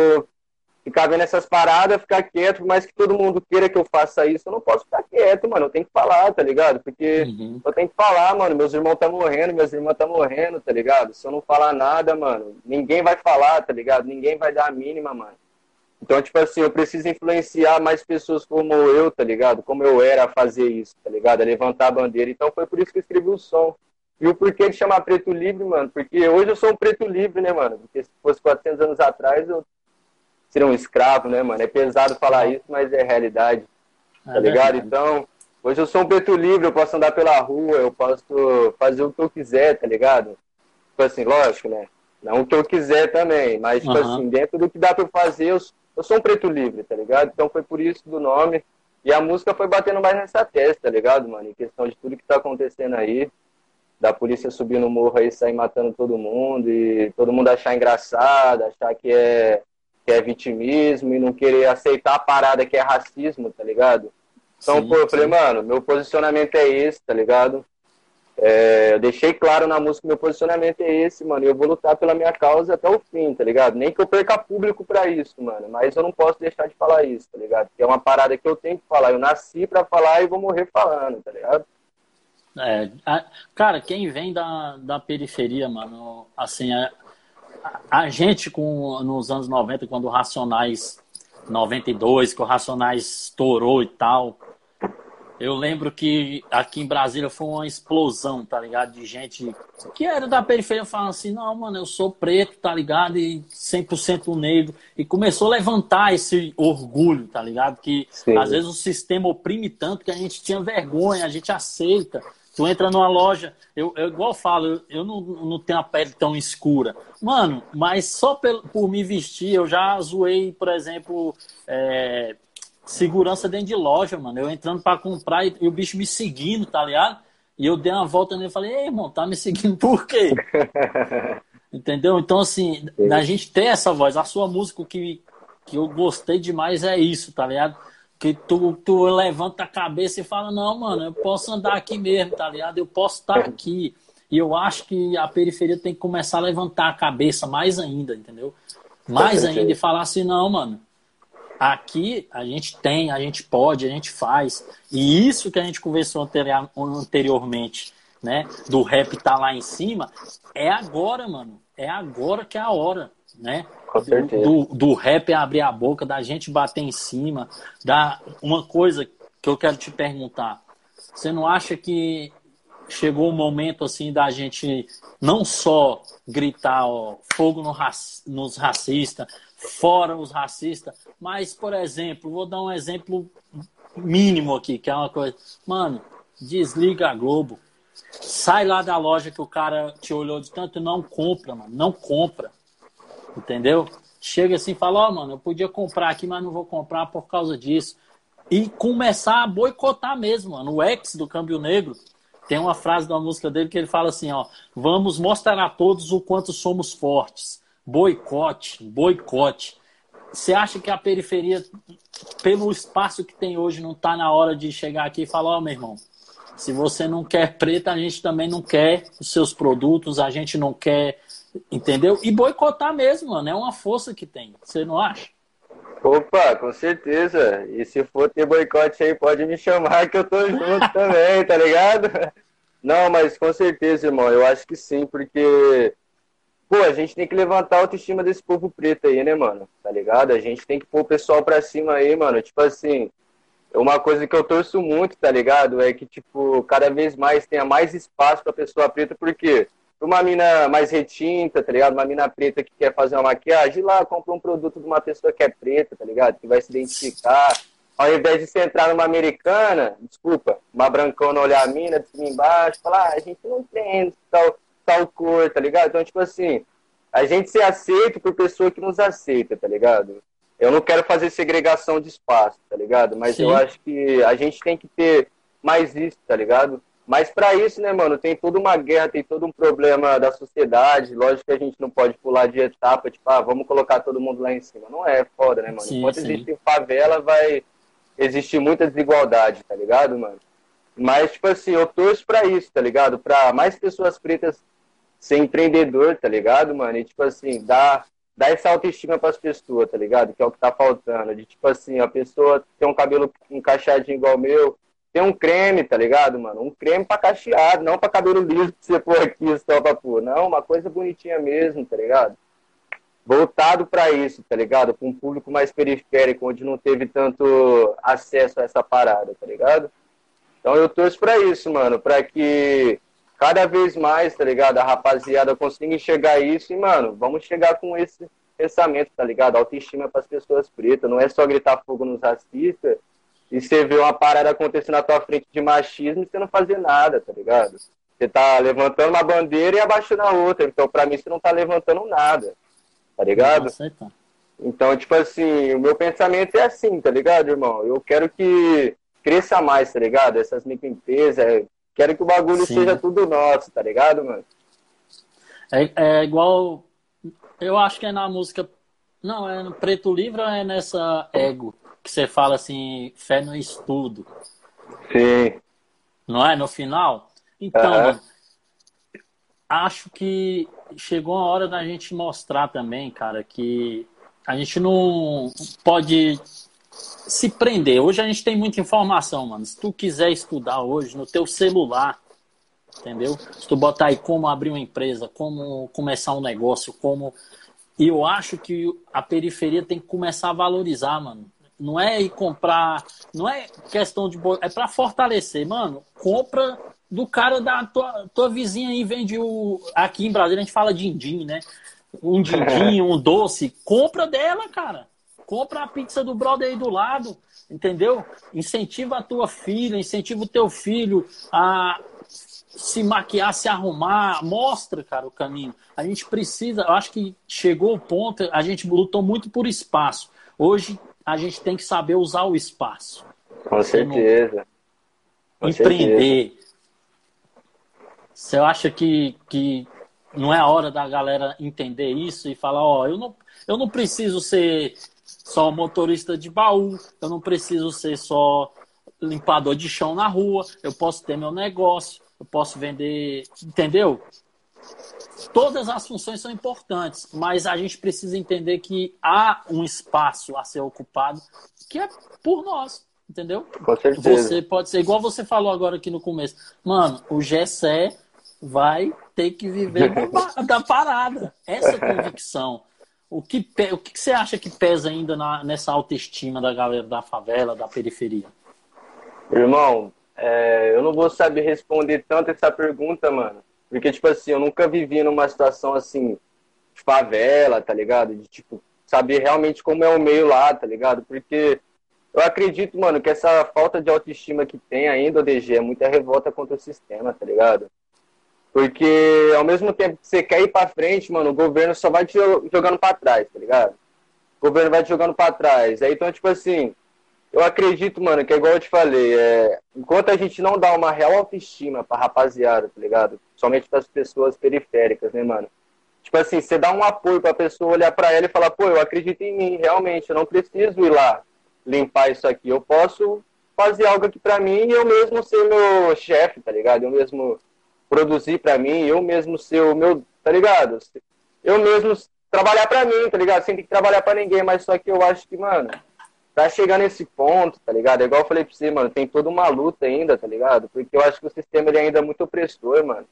ficar vendo essas paradas, ficar quieto, mas que todo mundo queira que eu faça isso, eu não posso ficar quieto, mano. Eu tenho que falar, tá ligado? Porque uhum. eu tenho que falar, mano. Meus irmãos tá morrendo, minhas irmãs tá morrendo, tá ligado? Se eu não falar nada, mano, ninguém vai falar, tá ligado? Ninguém vai dar a mínima, mano. Então, tipo assim, eu preciso influenciar mais pessoas como eu, tá ligado? Como eu era a fazer isso, tá ligado? A levantar a bandeira. Então foi por isso que eu escrevi o som. E o porquê de chamar Preto Livre, mano? Porque hoje eu sou um preto livre, né, mano? Porque se fosse 400 anos atrás, eu seria um escravo, né, mano? É pesado falar isso, mas é realidade, tá é ligado? Então, hoje eu sou um preto livre, eu posso andar pela rua, eu posso fazer o que eu quiser, tá ligado? Tipo assim, lógico, né? Não o que eu quiser também, mas, tipo uhum. assim, dentro do que dá pra eu fazer, eu eu sou um preto livre, tá ligado? Então foi por isso do nome. E a música foi batendo mais nessa testa, tá ligado, mano? Em questão de tudo que tá acontecendo aí. Da polícia subir no morro aí, sair matando todo mundo. E todo mundo achar engraçado, achar que é, que é vitimismo e não querer aceitar a parada que é racismo, tá ligado? Então, sim, pô, eu falei, mano, meu posicionamento é esse, tá ligado? É, eu deixei claro na música meu posicionamento é esse, mano. E eu vou lutar pela minha causa até o fim, tá ligado? Nem que eu perca público para isso, mano. Mas eu não posso deixar de falar isso, tá ligado? Porque é uma parada que eu tenho que falar. Eu nasci para falar e vou morrer falando, tá ligado?
É, a, cara, quem vem da, da periferia, mano, assim, a, a, gente com, nos anos 90, quando o Racionais 92, que o Racionais estourou e tal, eu lembro que aqui em Brasília foi uma explosão, tá ligado? De gente que era da periferia falando assim: não, mano, eu sou preto, tá ligado? E 100% negro. E começou a levantar esse orgulho, tá ligado? Que Sim. às vezes o sistema oprime tanto que a gente tinha vergonha, a gente aceita. Tu entra numa loja, eu, eu igual falo, eu, eu não, não tenho a pele tão escura. Mano, mas só por, por me vestir, eu já zoei, por exemplo, é, segurança dentro de loja, mano. Eu entrando para comprar e, e, o bicho me seguindo, tá ligado? E eu dei uma volta nele e falei, ei, irmão, tá me seguindo por quê? Entendeu? Então, assim, Sim. a gente ter essa voz, a sua música que, que eu gostei demais é isso, tá ligado? Que tu, tu levanta a cabeça e fala, não, mano, eu posso andar aqui mesmo, tá ligado? Eu posso estar aqui. E eu acho que a periferia tem que começar a levantar a cabeça mais ainda, entendeu? Mais ainda e falar assim, não, mano, Aqui a gente tem, a gente pode, a gente faz. E isso que a gente conversou anteriormente, né? Do rap tá lá em cima, é agora, mano. É agora que é a hora, né?
Com certeza.
Do, do, do rap abrir a boca, da gente bater em cima. Da... Uma coisa que eu quero te perguntar. Você não acha que chegou o momento assim da gente não só gritar ó, fogo no rac... nos racistas, fora os racistas, mas, por exemplo, vou dar um exemplo mínimo aqui, que é uma coisa. Mano, desliga a Globo. Sai lá da loja que o cara te olhou de tanto não compra, mano. Não compra. Entendeu? Chega assim e fala, ó, oh, mano, eu podia comprar aqui, mas não vou comprar por causa disso. E começar a boicotar mesmo, mano. O ex do Câmbio Negro tem uma frase da música dele que ele fala assim, ó, vamos mostrar a todos o quanto somos fortes. Boicote, boicote. Você acha que a periferia, pelo espaço que tem hoje, não está na hora de chegar aqui e falar, ó, oh, meu irmão, se você não quer preta, a gente também não quer os seus produtos, a gente não quer, entendeu? E boicotar mesmo, mano, é uma força que tem. Você não acha?
Opa, com certeza. E se for ter boicote aí, pode me chamar que eu tô junto também, tá ligado? Não, mas com certeza, irmão, eu acho que sim, porque pô, a gente tem que levantar a autoestima desse povo preto aí, né, mano? Tá ligado? A gente tem que pôr o pessoal pra cima aí, mano. Tipo assim, uma coisa que eu torço muito, tá ligado? É que, tipo, cada vez mais tenha mais espaço pra pessoa preta, porque uma mina mais retinta, tá ligado? Uma mina preta que quer fazer uma maquiagem, lá compra um produto de uma pessoa que é preta, tá ligado? Que vai se identificar. ao invés de você entrar numa americana, desculpa, uma brancona olhar a mina de cima embaixo, falar, ah, a gente não tem tal, tal cor, tá ligado? Então, tipo assim, a gente ser aceito por pessoa que nos aceita, tá ligado? Eu não quero fazer segregação de espaço, tá ligado? Mas Sim. eu acho que a gente tem que ter mais isso, tá ligado? Mas para isso, né, mano, tem toda uma guerra, tem todo um problema da sociedade. Lógico que a gente não pode pular de etapa, tipo, ah, vamos colocar todo mundo lá em cima. Não é foda, né, mano? Sim, Enquanto sim. existe favela, vai existir muita desigualdade, tá ligado, mano? Mas, tipo assim, eu torço pra isso, tá ligado? Pra mais pessoas pretas ser empreendedor, tá ligado, mano? E, tipo assim, dar, dar essa autoestima pras pessoas, tá ligado? Que é o que tá faltando. De, tipo assim, a pessoa ter um cabelo encaixadinho igual o meu, tem um creme, tá ligado, mano? Um creme pra cacheado, não pra cabelo liso que você pôr aqui só pra pôr. Não, uma coisa bonitinha mesmo, tá ligado? Voltado para isso, tá ligado? Com um público mais periférico, onde não teve tanto acesso a essa parada, tá ligado? Então eu torço pra isso, mano, pra que cada vez mais, tá ligado? A rapaziada consiga enxergar isso e, mano, vamos chegar com esse pensamento, tá ligado? Autoestima para as pessoas pretas. Não é só gritar fogo nos racistas e você vê uma parada acontecendo na tua frente de machismo e você não fazer nada, tá ligado? Você tá levantando uma bandeira e abaixando a outra. Então, pra mim, você não tá levantando nada, tá ligado? Então, tipo assim, o meu pensamento é assim, tá ligado, irmão? Eu quero que cresça mais, tá ligado? Essas microempresas, quero que o bagulho Sim. seja tudo nosso, tá ligado, mano?
É, é igual. Eu acho que é na música. Não, é no Preto Livre ou é nessa Ego? que você fala assim, fé no estudo.
Sim.
Não é? No final? Então, acho que chegou a hora da gente mostrar também, cara, que a gente não pode se prender. Hoje a gente tem muita informação, mano. Se tu quiser estudar hoje no teu celular, entendeu? Se tu botar aí como abrir uma empresa, como começar um negócio, como. E eu acho que a periferia tem que começar a valorizar, mano. Não é ir comprar, não é questão de. É para fortalecer, mano. Compra do cara da tua, tua vizinha aí, vende o. Aqui em Brasília a gente fala din-din, né? Um din-din, um doce. Compra dela, cara. Compra a pizza do brother aí do lado, entendeu? Incentiva a tua filha, incentiva o teu filho a se maquiar, se arrumar, mostra, cara, o caminho. A gente precisa, eu acho que chegou o ponto, a gente lutou muito por espaço. Hoje a gente tem que saber usar o espaço.
Com certeza.
Com empreender. Certeza. Você acha que, que não é a hora da galera entender isso e falar, ó, eu não, eu não preciso ser só motorista de baú, eu não preciso ser só limpador de chão na rua, eu posso ter meu negócio, eu posso vender, entendeu? Todas as funções são importantes, mas a gente precisa entender que há um espaço a ser ocupado que é por nós, entendeu?
Com certeza.
Você pode ser, igual você falou agora aqui no começo. Mano, o Gessé vai ter que viver da parada. Essa convicção. O que, o que você acha que pesa ainda na, nessa autoestima da galera da favela, da periferia?
Irmão, é, eu não vou saber responder tanto essa pergunta, mano. Porque, tipo assim, eu nunca vivi numa situação assim, de favela, tá ligado? De, tipo, saber realmente como é o meio lá, tá ligado? Porque eu acredito, mano, que essa falta de autoestima que tem ainda, o DG, é muita revolta contra o sistema, tá ligado? Porque ao mesmo tempo que você quer ir pra frente, mano, o governo só vai te jogando pra trás, tá ligado? O governo vai te jogando pra trás. Aí, então, tipo assim, eu acredito, mano, que é igual eu te falei, é, enquanto a gente não dá uma real autoestima pra rapaziada, tá ligado? Somente para as pessoas periféricas, né, mano? Tipo assim, você dá um apoio pra pessoa olhar para ela e falar, pô, eu acredito em mim, realmente, eu não preciso ir lá limpar isso aqui, eu posso fazer algo aqui pra mim e eu mesmo ser meu chefe, tá ligado? Eu mesmo produzir pra mim, eu mesmo ser o meu, tá ligado? Eu mesmo trabalhar pra mim, tá ligado? Sem ter que trabalhar pra ninguém, mas só que eu acho que, mano, tá chegando nesse ponto, tá ligado? É igual eu falei pra você, mano, tem toda uma luta ainda, tá ligado? Porque eu acho que o sistema ele ainda é muito opressor, mano.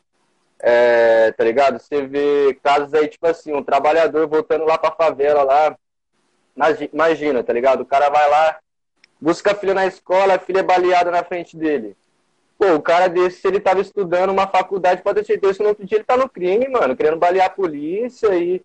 É, tá ligado? Você vê casos aí, tipo assim, um trabalhador voltando lá pra favela lá. Imagina, tá ligado? O cara vai lá, busca a filha na escola, a filha é baleada na frente dele. Pô, o cara desse, se ele tava estudando uma faculdade, pode ter certeza que no outro dia ele tá no crime, mano, querendo balear a polícia e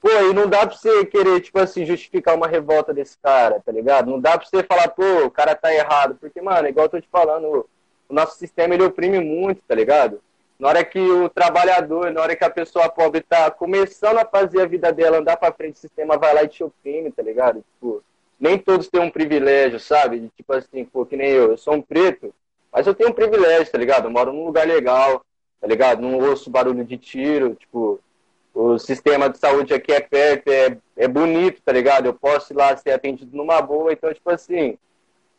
Pô, e não dá pra você querer, tipo assim, justificar uma revolta desse cara, tá ligado? Não dá pra você falar, pô, o cara tá errado. Porque, mano, igual eu tô te falando, o nosso sistema ele oprime muito, tá ligado? Na hora que o trabalhador, na hora que a pessoa pobre tá começando a fazer a vida dela andar pra frente, o sistema vai lá e te oprime, tá ligado? Tipo, nem todos têm um privilégio, sabe? Tipo assim, pô, que nem eu, eu sou um preto, mas eu tenho um privilégio, tá ligado? Eu moro num lugar legal, tá ligado? Não ouço barulho de tiro, tipo, o sistema de saúde aqui é perto, é, é bonito, tá ligado? Eu posso ir lá ser atendido numa boa, então, tipo assim,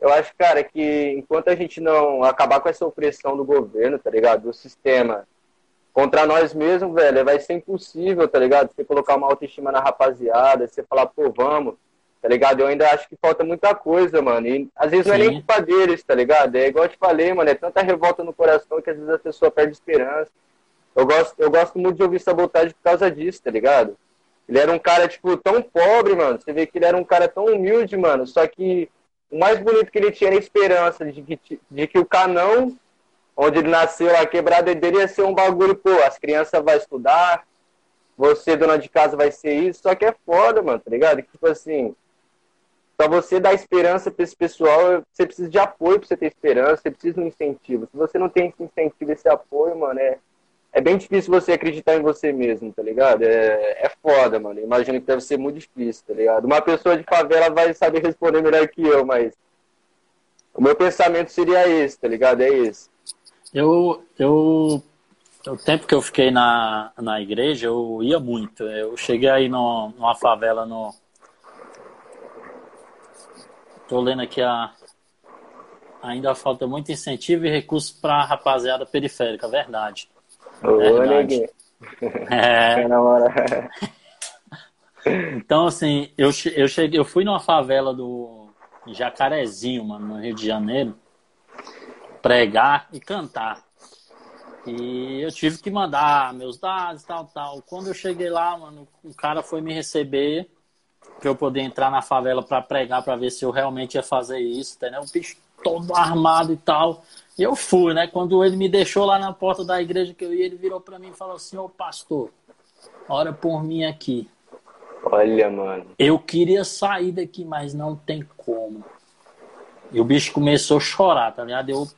eu acho, cara, que enquanto a gente não acabar com essa opressão do governo, tá ligado? Do sistema contra nós mesmos, velho, vai ser impossível, tá ligado? Você colocar uma autoestima na rapaziada, você falar, pô, vamos, tá ligado? Eu ainda acho que falta muita coisa, mano. E às vezes Sim. não é nem culpa deles, tá ligado? É igual eu te falei, mano, é tanta revolta no coração que às vezes a pessoa perde esperança. Eu gosto, eu gosto muito de ouvir sabotagem por causa disso, tá ligado? Ele era um cara, tipo, tão pobre, mano. Você vê que ele era um cara tão humilde, mano. Só que o mais bonito que ele tinha era a esperança de que, de que o canão, onde ele nasceu, a quebrada dele ia ser um bagulho, pô, as crianças vão estudar, você, dona de casa, vai ser isso. Só que é foda, mano, tá ligado? Tipo assim, pra você dar esperança pra esse pessoal, você precisa de apoio pra você ter esperança, você precisa de um incentivo. Se você não tem esse incentivo, esse apoio, mano, é é bem difícil você acreditar em você mesmo, tá ligado? É, é foda, mano. Imagino que deve ser muito difícil, tá ligado? Uma pessoa de favela vai saber responder melhor que eu, mas o meu pensamento seria esse, tá ligado? É esse.
Eu, eu, o tempo que eu fiquei na, na igreja, eu ia muito. Eu cheguei aí no, numa favela no. Tô lendo aqui a. Ainda falta muito incentivo e recursos para a rapaziada periférica, verdade. Ô, neguinho. É. Então, assim, eu, eu, cheguei, eu fui numa favela do Jacarezinho, mano, no Rio de Janeiro, pregar e cantar. E eu tive que mandar meus dados, tal, tal. Quando eu cheguei lá, mano, o cara foi me receber para eu poder entrar na favela para pregar, para ver se eu realmente ia fazer isso, entendeu? O bicho todo armado e tal. E eu fui, né? Quando ele me deixou lá na porta da igreja que eu ia, ele virou para mim e falou assim: Ô pastor, ora por mim aqui.
Olha, mano.
Eu queria sair daqui, mas não tem como. E o bicho começou a chorar, tá ligado? Eu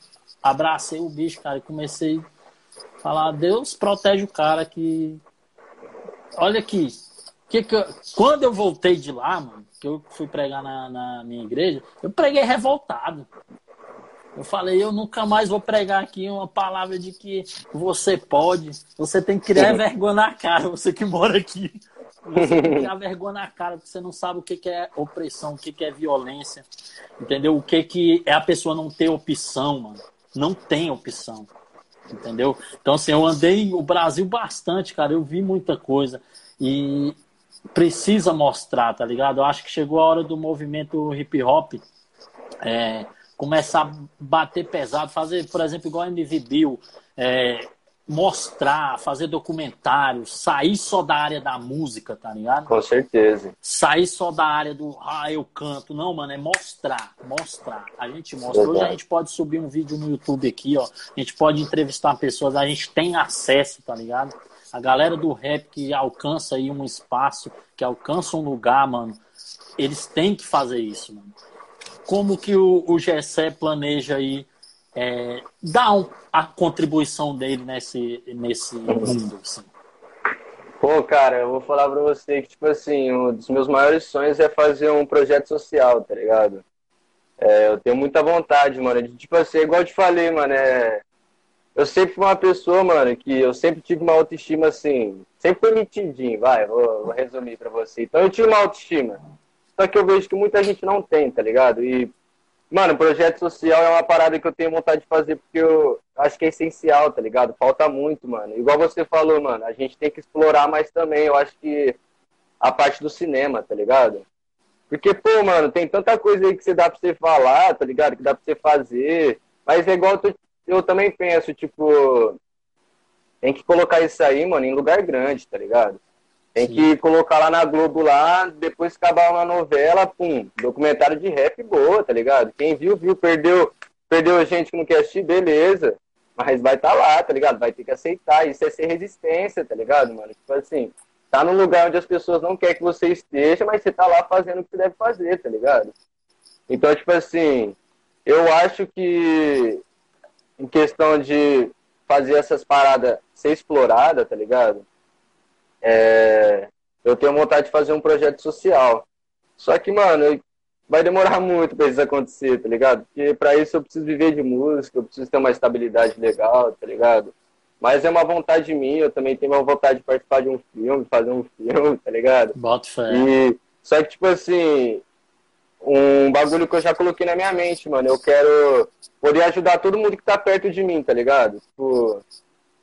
abracei o bicho, cara, e comecei a falar: Deus protege o cara que. Olha aqui. Que que eu... Quando eu voltei de lá, mano, que eu fui pregar na, na minha igreja, eu preguei revoltado. Eu falei, eu nunca mais vou pregar aqui uma palavra de que você pode. Você tem que criar vergonha na cara, você que mora aqui. Você tem que criar vergonha na cara, porque você não sabe o que é opressão, o que é violência. Entendeu? O que, que é a pessoa não ter opção, mano. Não tem opção. Entendeu? Então, assim, eu andei o Brasil bastante, cara. Eu vi muita coisa. E precisa mostrar, tá ligado? Eu acho que chegou a hora do movimento hip hop. É, começar a bater pesado, fazer, por exemplo, igual a MV Bill, é, mostrar, fazer documentários, sair só da área da música, tá ligado?
Com certeza.
Sair só da área do, ah, eu canto. Não, mano, é mostrar, mostrar. A gente mostra. Verdade. Hoje a gente pode subir um vídeo no YouTube aqui, ó. A gente pode entrevistar pessoas, a gente tem acesso, tá ligado? A galera do rap que alcança aí um espaço, que alcança um lugar, mano, eles têm que fazer isso, mano como que o, o GSE planeja aí é, dar um, a contribuição dele nesse, nesse mundo? Assim?
Pô, cara, eu vou falar pra você que, tipo assim, um dos meus maiores sonhos é fazer um projeto social, tá ligado? É, eu tenho muita vontade, mano, de, tipo assim, igual eu te falei, mano, é... Eu sempre fui uma pessoa, mano, que eu sempre tive uma autoestima, assim, sempre fui metidinho, vai, vou, vou resumir pra você. Então eu tinha uma autoestima. Só que eu vejo que muita gente não tem, tá ligado? E, mano, projeto social é uma parada que eu tenho vontade de fazer porque eu acho que é essencial, tá ligado? Falta muito, mano. Igual você falou, mano, a gente tem que explorar mais também. Eu acho que a parte do cinema, tá ligado? Porque, pô, mano, tem tanta coisa aí que você dá pra você falar, tá ligado? Que dá pra você fazer. Mas é igual eu, eu também penso, tipo, tem que colocar isso aí, mano, em lugar grande, tá ligado? Tem Sim. que colocar lá na Globo lá, depois acabar uma novela, pum, documentário de rap boa, tá ligado? Quem viu, viu, perdeu, perdeu gente que não quer assistir, beleza. Mas vai estar tá lá, tá ligado? Vai ter que aceitar. Isso é ser resistência, tá ligado, mano? Tipo assim, tá num lugar onde as pessoas não querem que você esteja, mas você tá lá fazendo o que você deve fazer, tá ligado? Então, tipo assim, eu acho que em questão de fazer essas paradas ser explorada, tá ligado? É, eu tenho vontade de fazer um projeto social. Só que, mano, vai demorar muito pra isso acontecer, tá ligado? Porque pra isso eu preciso viver de música, eu preciso ter uma estabilidade legal, tá ligado? Mas é uma vontade minha, eu também tenho uma vontade de participar de um filme, fazer um filme, tá ligado?
Bota fé.
E, só que, tipo assim, um bagulho que eu já coloquei na minha mente, mano. Eu quero poder ajudar todo mundo que tá perto de mim, tá ligado? Tipo,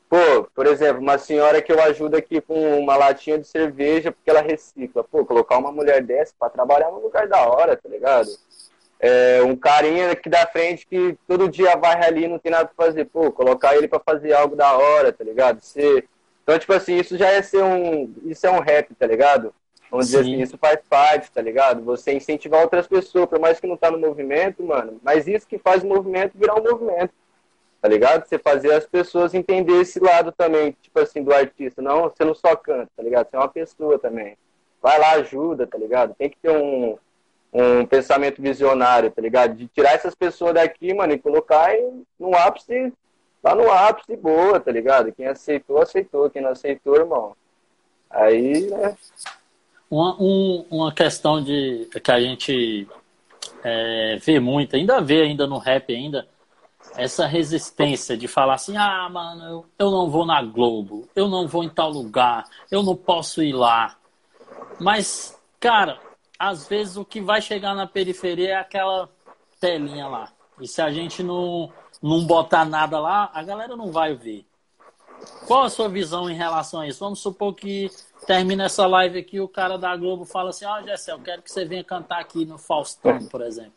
pô, por exemplo, uma senhora que eu ajudo aqui com uma latinha de cerveja porque ela recicla. Pô, colocar uma mulher dessa pra trabalhar num lugar da hora, tá ligado? É, um carinha aqui da frente que todo dia vai ali e não tem nada pra fazer. Pô, colocar ele pra fazer algo da hora, tá ligado? Ser... Então, tipo assim, isso já é ser um. Isso é um rap, tá ligado? Vamos Sim. dizer assim, isso faz parte, tá ligado? Você incentivar outras pessoas, por mais que não tá no movimento, mano, mas isso que faz o movimento virar um movimento, tá ligado? Você fazer as pessoas entender esse lado também, tipo assim, do artista. Não, você não só canta, tá ligado? Você é uma pessoa também. Vai lá, ajuda, tá ligado? Tem que ter um, um pensamento visionário, tá ligado? De tirar essas pessoas daqui, mano, e colocar em, no ápice, lá no ápice, boa, tá ligado? Quem aceitou, aceitou. Quem não aceitou, irmão. Aí, né?
Uma, um, uma questão de que a gente é, vê muito, ainda vê ainda no rap ainda, essa resistência de falar assim, ah, mano, eu, eu não vou na Globo, eu não vou em tal lugar, eu não posso ir lá. Mas, cara, às vezes o que vai chegar na periferia é aquela telinha lá. E se a gente não, não botar nada lá, a galera não vai ver. Qual a sua visão em relação a isso? Vamos supor que termina essa live aqui o cara da Globo fala assim, ó, oh, Gessé, eu quero que você venha cantar aqui no Faustão, por exemplo.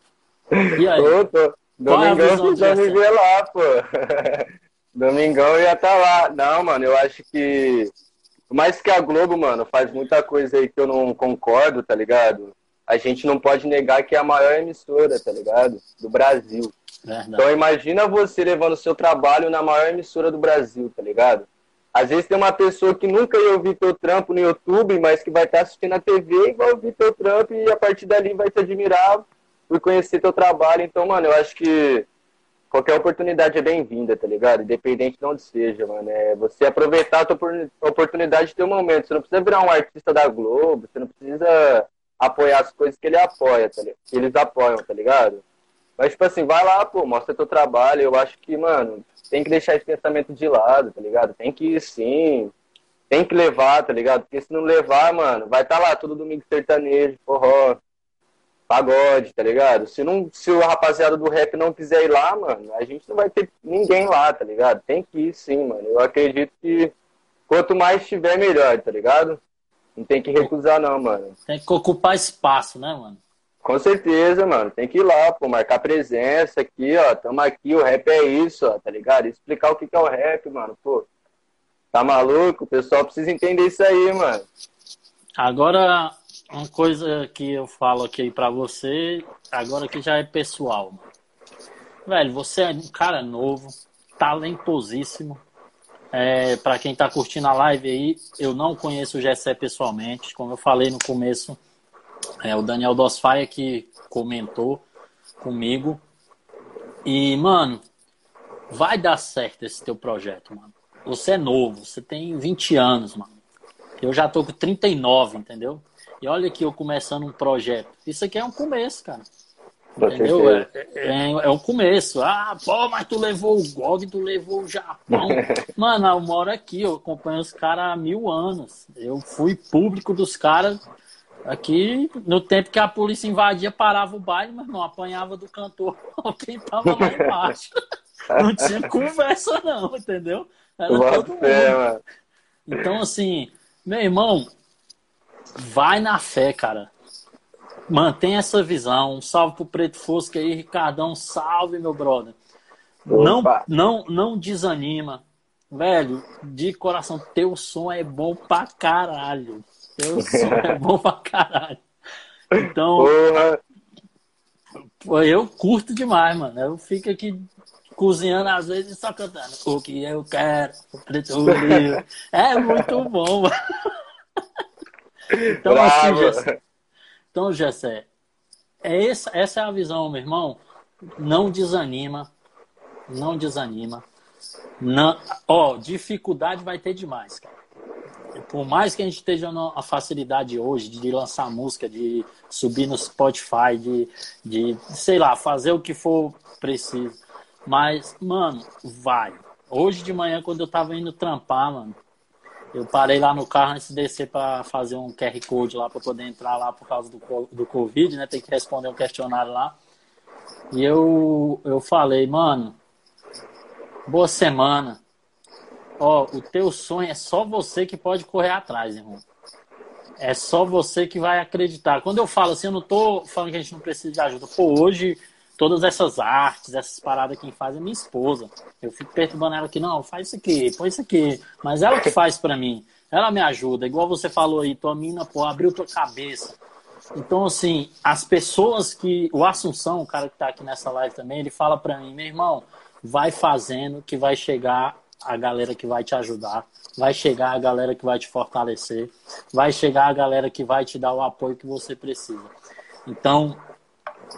E aí? Ô, tô... Domingão é já me ver lá, pô. Domingão ia estar tá lá. Não, mano, eu acho que. Mais que a Globo, mano, faz muita coisa aí que eu não concordo, tá ligado? A gente não pode negar que é a maior emissora, tá ligado? Do Brasil. Verdade. Então imagina você levando o seu trabalho na maior emissora do Brasil, tá ligado? Às vezes tem uma pessoa que nunca ia ouvir teu trampo no YouTube, mas que vai estar assistindo a TV e vai ouvir teu trampo e a partir dali vai te admirar por conhecer teu trabalho. Então, mano, eu acho que qualquer oportunidade é bem-vinda, tá ligado? Independente de onde seja, mano. É você aproveitar a tua oportunidade de ter um momento. Você não precisa virar um artista da Globo, você não precisa apoiar as coisas que ele apoia, tá ligado? Que eles apoiam, tá ligado? Mas, tipo assim, vai lá, pô, mostra teu trabalho. Eu acho que, mano, tem que deixar esse pensamento de lado, tá ligado? Tem que ir sim, tem que levar, tá ligado? Porque se não levar, mano, vai estar tá lá todo domingo sertanejo, forró, pagode, tá ligado? Se, não, se o rapaziada do rap não quiser ir lá, mano, a gente não vai ter ninguém lá, tá ligado? Tem que ir sim, mano. Eu acredito que quanto mais tiver, melhor, tá ligado? Não tem que recusar, não, mano.
Tem que ocupar espaço, né, mano?
Com certeza, mano. Tem que ir lá, pô, marcar presença aqui, ó. Tamo aqui, o rap é isso, ó, tá ligado? Explicar o que é o rap, mano. Pô, tá maluco? O pessoal precisa entender isso aí, mano.
Agora, uma coisa que eu falo aqui pra você, agora que já é pessoal, mano. Velho, você é um cara novo, talentosíssimo. É, para quem tá curtindo a live aí, eu não conheço o Gessé pessoalmente. Como eu falei no começo, é, o Daniel Dosfaia que comentou comigo. E, mano, vai dar certo esse teu projeto, mano. Você é novo, você tem 20 anos, mano. Eu já tô com 39, entendeu? E olha aqui eu começando um projeto. Isso aqui é um começo, cara. Entendeu? É, é, é um começo. Ah, pô, mas tu levou o GOG, tu levou o Japão. Mano, eu moro aqui, eu acompanho os caras há mil anos. Eu fui público dos caras Aqui, no tempo que a polícia invadia, parava o baile, mas não apanhava do cantor quem tava lá embaixo. Não tinha conversa, não, entendeu? Era todo mundo. Então, assim, meu irmão, vai na fé, cara. Mantém essa visão. Um salve pro Preto Fosco aí, Ricardão. Salve, meu brother. Não, não, não desanima. Velho, de coração, teu som é bom pra caralho. Teu som é bom pra caralho. Então, Porra. eu curto demais, mano. Eu fico aqui cozinhando às vezes e só cantando. O que eu quero, o preto É muito bom, mano. Então, assim, Gessé, então, Gessé, é essa, essa é a visão, meu irmão. Não desanima. Não desanima. Não, ó, dificuldade vai ter demais, cara. Por mais que a gente esteja a facilidade hoje de lançar música, de subir no Spotify, de, de, sei lá, fazer o que for preciso. Mas, mano, vai. Hoje de manhã, quando eu tava indo trampar, mano, eu parei lá no carro antes de descer para fazer um QR Code lá para poder entrar lá por causa do, do Covid, né? Tem que responder um questionário lá. E eu, eu falei, mano, boa semana. Ó, o teu sonho é só você que pode correr atrás, irmão. É só você que vai acreditar. Quando eu falo assim, eu não tô falando que a gente não precisa de ajuda. Pô, hoje todas essas artes, essas paradas quem faz é minha esposa. Eu fico perturbando ela aqui, não, faz isso aqui, põe isso aqui. Mas ela que faz para mim. Ela me ajuda. Igual você falou aí, tua mina, pô, abriu tua cabeça. Então, assim, as pessoas que. O Assunção, o cara que tá aqui nessa live também, ele fala para mim, meu irmão, vai fazendo que vai chegar a galera que vai te ajudar, vai chegar a galera que vai te fortalecer, vai chegar a galera que vai te dar o apoio que você precisa. Então,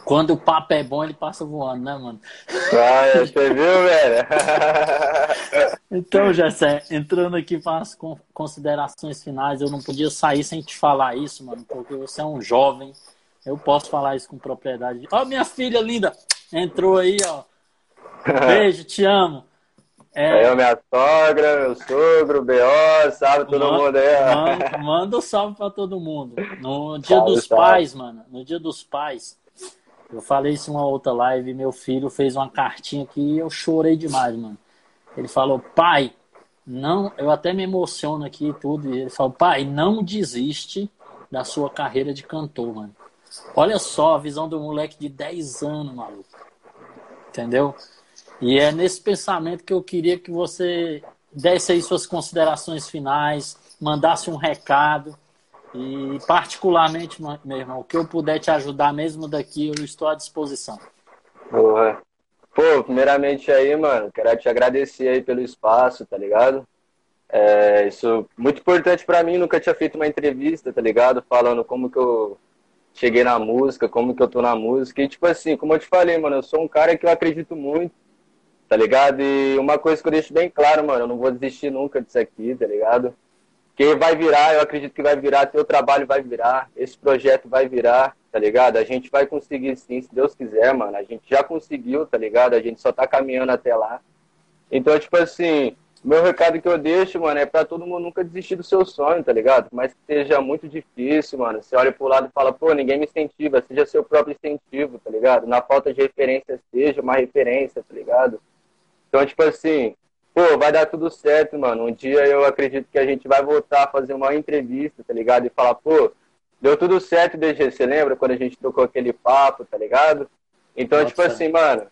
quando o papo é bom, ele passa voando, né, mano?
Ah, você viu, velho?
então, Jessé, entrando aqui para as considerações finais, eu não podia sair sem te falar isso, mano, porque você é um jovem. Eu posso falar isso com propriedade. Ó, oh, minha filha linda, entrou aí, ó. Beijo, te amo.
É... Eu, minha sogra, meu sogro, B.O., salve todo manda, mundo aí.
Manda, manda um salve para todo mundo. No dia salve, dos salve. pais, mano, no dia dos pais, eu falei isso em uma outra live, meu filho fez uma cartinha que eu chorei demais, mano. Ele falou, pai, não, eu até me emociono aqui e tudo. E ele falou, pai, não desiste da sua carreira de cantor, mano. Olha só a visão do moleque de 10 anos, maluco. Entendeu? E é nesse pensamento que eu queria que você desse aí suas considerações finais, mandasse um recado e, particularmente, meu irmão, o que eu puder te ajudar mesmo daqui, eu estou à disposição.
Boa. Pô, primeiramente aí, mano, quero te agradecer aí pelo espaço, tá ligado? É, isso muito importante para mim, nunca tinha feito uma entrevista, tá ligado? Falando como que eu cheguei na música, como que eu tô na música. E tipo assim, como eu te falei, mano, eu sou um cara que eu acredito muito, tá ligado? E uma coisa que eu deixo bem claro, mano, eu não vou desistir nunca disso aqui, tá ligado? Que vai virar, eu acredito que vai virar, teu trabalho vai virar, esse projeto vai virar, tá ligado? A gente vai conseguir sim, se Deus quiser, mano. A gente já conseguiu, tá ligado? A gente só tá caminhando até lá. Então, tipo assim, meu recado que eu deixo, mano, é pra todo mundo nunca desistir do seu sonho, tá ligado? Mas que seja muito difícil, mano. Você olha pro lado e fala, pô, ninguém me incentiva, seja seu próprio incentivo, tá ligado? Na falta de referência, seja uma referência, tá ligado? Então, tipo assim, pô, vai dar tudo certo, mano. Um dia eu acredito que a gente vai voltar a fazer uma entrevista, tá ligado? E falar, pô, deu tudo certo, DG. Você lembra quando a gente tocou aquele papo, tá ligado? Então, Nossa. tipo assim, mano,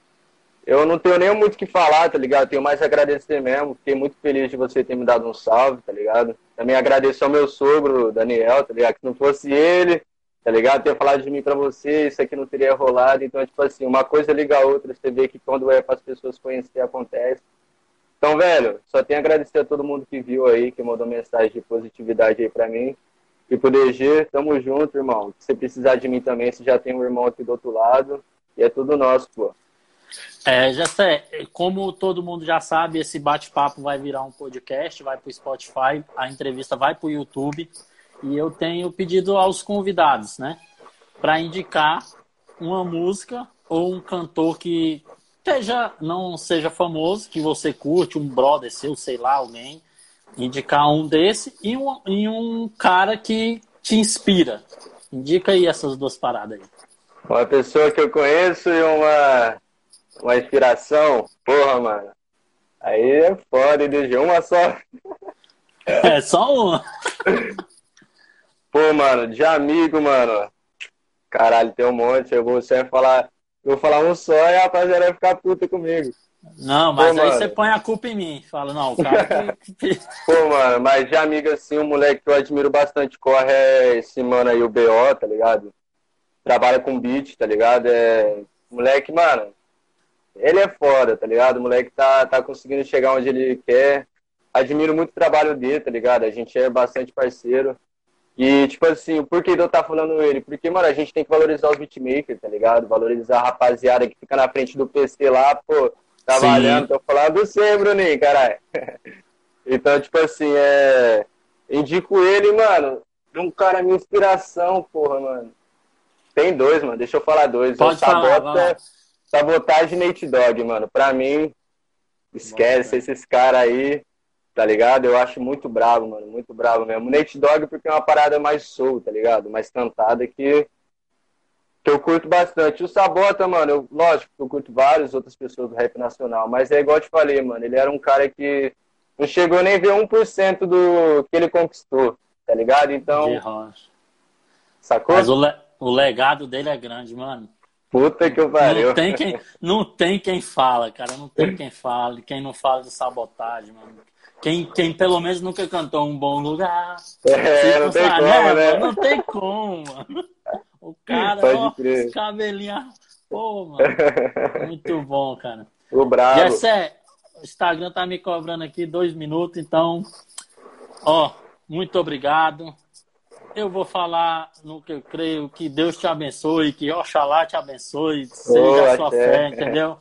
eu não tenho nem muito o que falar, tá ligado? Tenho mais a agradecer mesmo. Fiquei muito feliz de você ter me dado um salve, tá ligado? Também agradeço ao meu sogro, Daniel, tá ligado? Que não fosse ele, tá ligado? Ter falado de mim pra você, isso aqui não teria rolado. Então, tipo assim, uma coisa liga a outra. Você vê que quando é para as pessoas conhecer, acontece. Então, velho, só tenho a agradecer a todo mundo que viu aí, que mandou mensagem de positividade aí pra mim. E pro DG, tamo junto, irmão. Se você precisar de mim também, você já tem um irmão aqui do outro lado. E é tudo nosso, pô.
É, já como todo mundo já sabe, esse bate-papo vai virar um podcast, vai pro Spotify, a entrevista vai pro YouTube. E eu tenho pedido aos convidados, né, para indicar uma música ou um cantor que seja, não seja famoso, que você curte, um brother seu, sei lá, alguém, indicar um desse e um, e um cara que te inspira. Indica aí essas duas paradas aí.
Uma pessoa que eu conheço e uma, uma inspiração, porra, mano. Aí é foda, de uma só.
É, só uma.
Pô, mano, de amigo, mano. Caralho, tem um monte. Eu vou sempre falar eu vou falar um só e a rapaziada vai ficar puta comigo.
Não, mas Pô, aí mano. você põe a culpa em mim. Fala, não, o cara.
Pô, mano, mas de amigo assim, um moleque que eu admiro bastante corre é esse mano aí, o BO, tá ligado? Trabalha com beat, tá ligado? É. Moleque, mano, ele é foda, tá ligado? O moleque tá, tá conseguindo chegar onde ele quer. Admiro muito o trabalho dele, tá ligado? A gente é bastante parceiro. E, tipo assim, por que eu tá falando ele? Porque, mano, a gente tem que valorizar os beatmakers, tá ligado? Valorizar a rapaziada que fica na frente do PC lá, pô, trabalhando. Sim. Tô falando do você, Bruninho, caralho. então, tipo assim, é. Indico ele, mano. Um cara minha inspiração, porra, mano. Tem dois, mano. Deixa eu falar dois.
Pode falar, sabota,
sabotagem Nate Dog, mano. Pra mim, esquece Nossa, esses caras aí tá ligado? Eu acho muito bravo, mano, muito bravo mesmo. Nate Dogg porque é uma parada mais soul, tá ligado? Mais cantada que, que eu curto bastante. O Sabota, mano, eu, lógico que eu curto várias outras pessoas do rap nacional, mas é igual eu te falei, mano, ele era um cara que não chegou nem a ver 1% do que ele conquistou, tá ligado? Então. Sacou?
Mas o, le o legado dele é grande, mano.
Puta que eu pariu.
Não tem quem, não tem quem fala, cara. Não tem quem fale. Quem não fala de sabotagem, mano. Quem, quem pelo menos nunca cantou um bom lugar.
É, não tem, como, né, né?
não tem como, mano. O cara, Pode ó, crer. cabelinho. Pô, mano. Muito bom, cara.
O bravo.
Jessé, o Instagram tá me cobrando aqui dois minutos, então, ó, muito obrigado. Eu vou falar no que eu creio, que Deus te abençoe, que Oxalá te abençoe, seja oh, a sua fé, entendeu?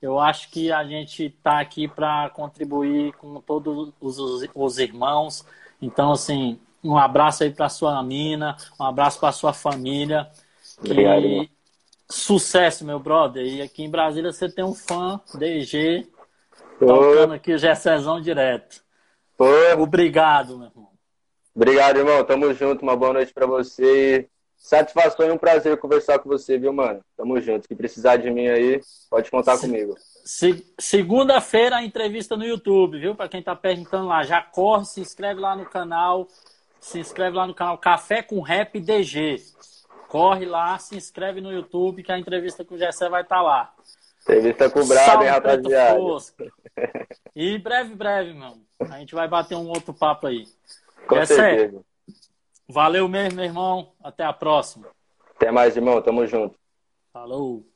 Eu acho que a gente está aqui para contribuir com todos os, os, irmãos. Então, assim, um abraço aí para sua mina, um abraço para sua família.
Obrigado. E
sucesso, meu brother. E aqui em Brasília você tem um fã, DG, tocando aqui o Gessezão direto. Obrigado, meu irmão.
Obrigado, irmão. Tamo junto. Uma boa noite para você. Satisfação e um prazer conversar com você, viu, mano? Tamo junto. Se precisar de mim aí, pode contar se, comigo.
Se, Segunda-feira a entrevista no YouTube, viu? Para quem tá perguntando lá, já corre, se inscreve lá no canal. Se inscreve lá no canal Café com Rap DG. Corre lá, se inscreve no YouTube que a entrevista com o Gessé vai estar tá lá.
Entrevista com o Brabo, hein, rapaziada?
E breve, breve, mano. A gente vai bater um outro papo aí.
Com Gessé, certeza.
Valeu mesmo, meu irmão. Até a próxima.
Até mais, irmão. Tamo junto.
Falou.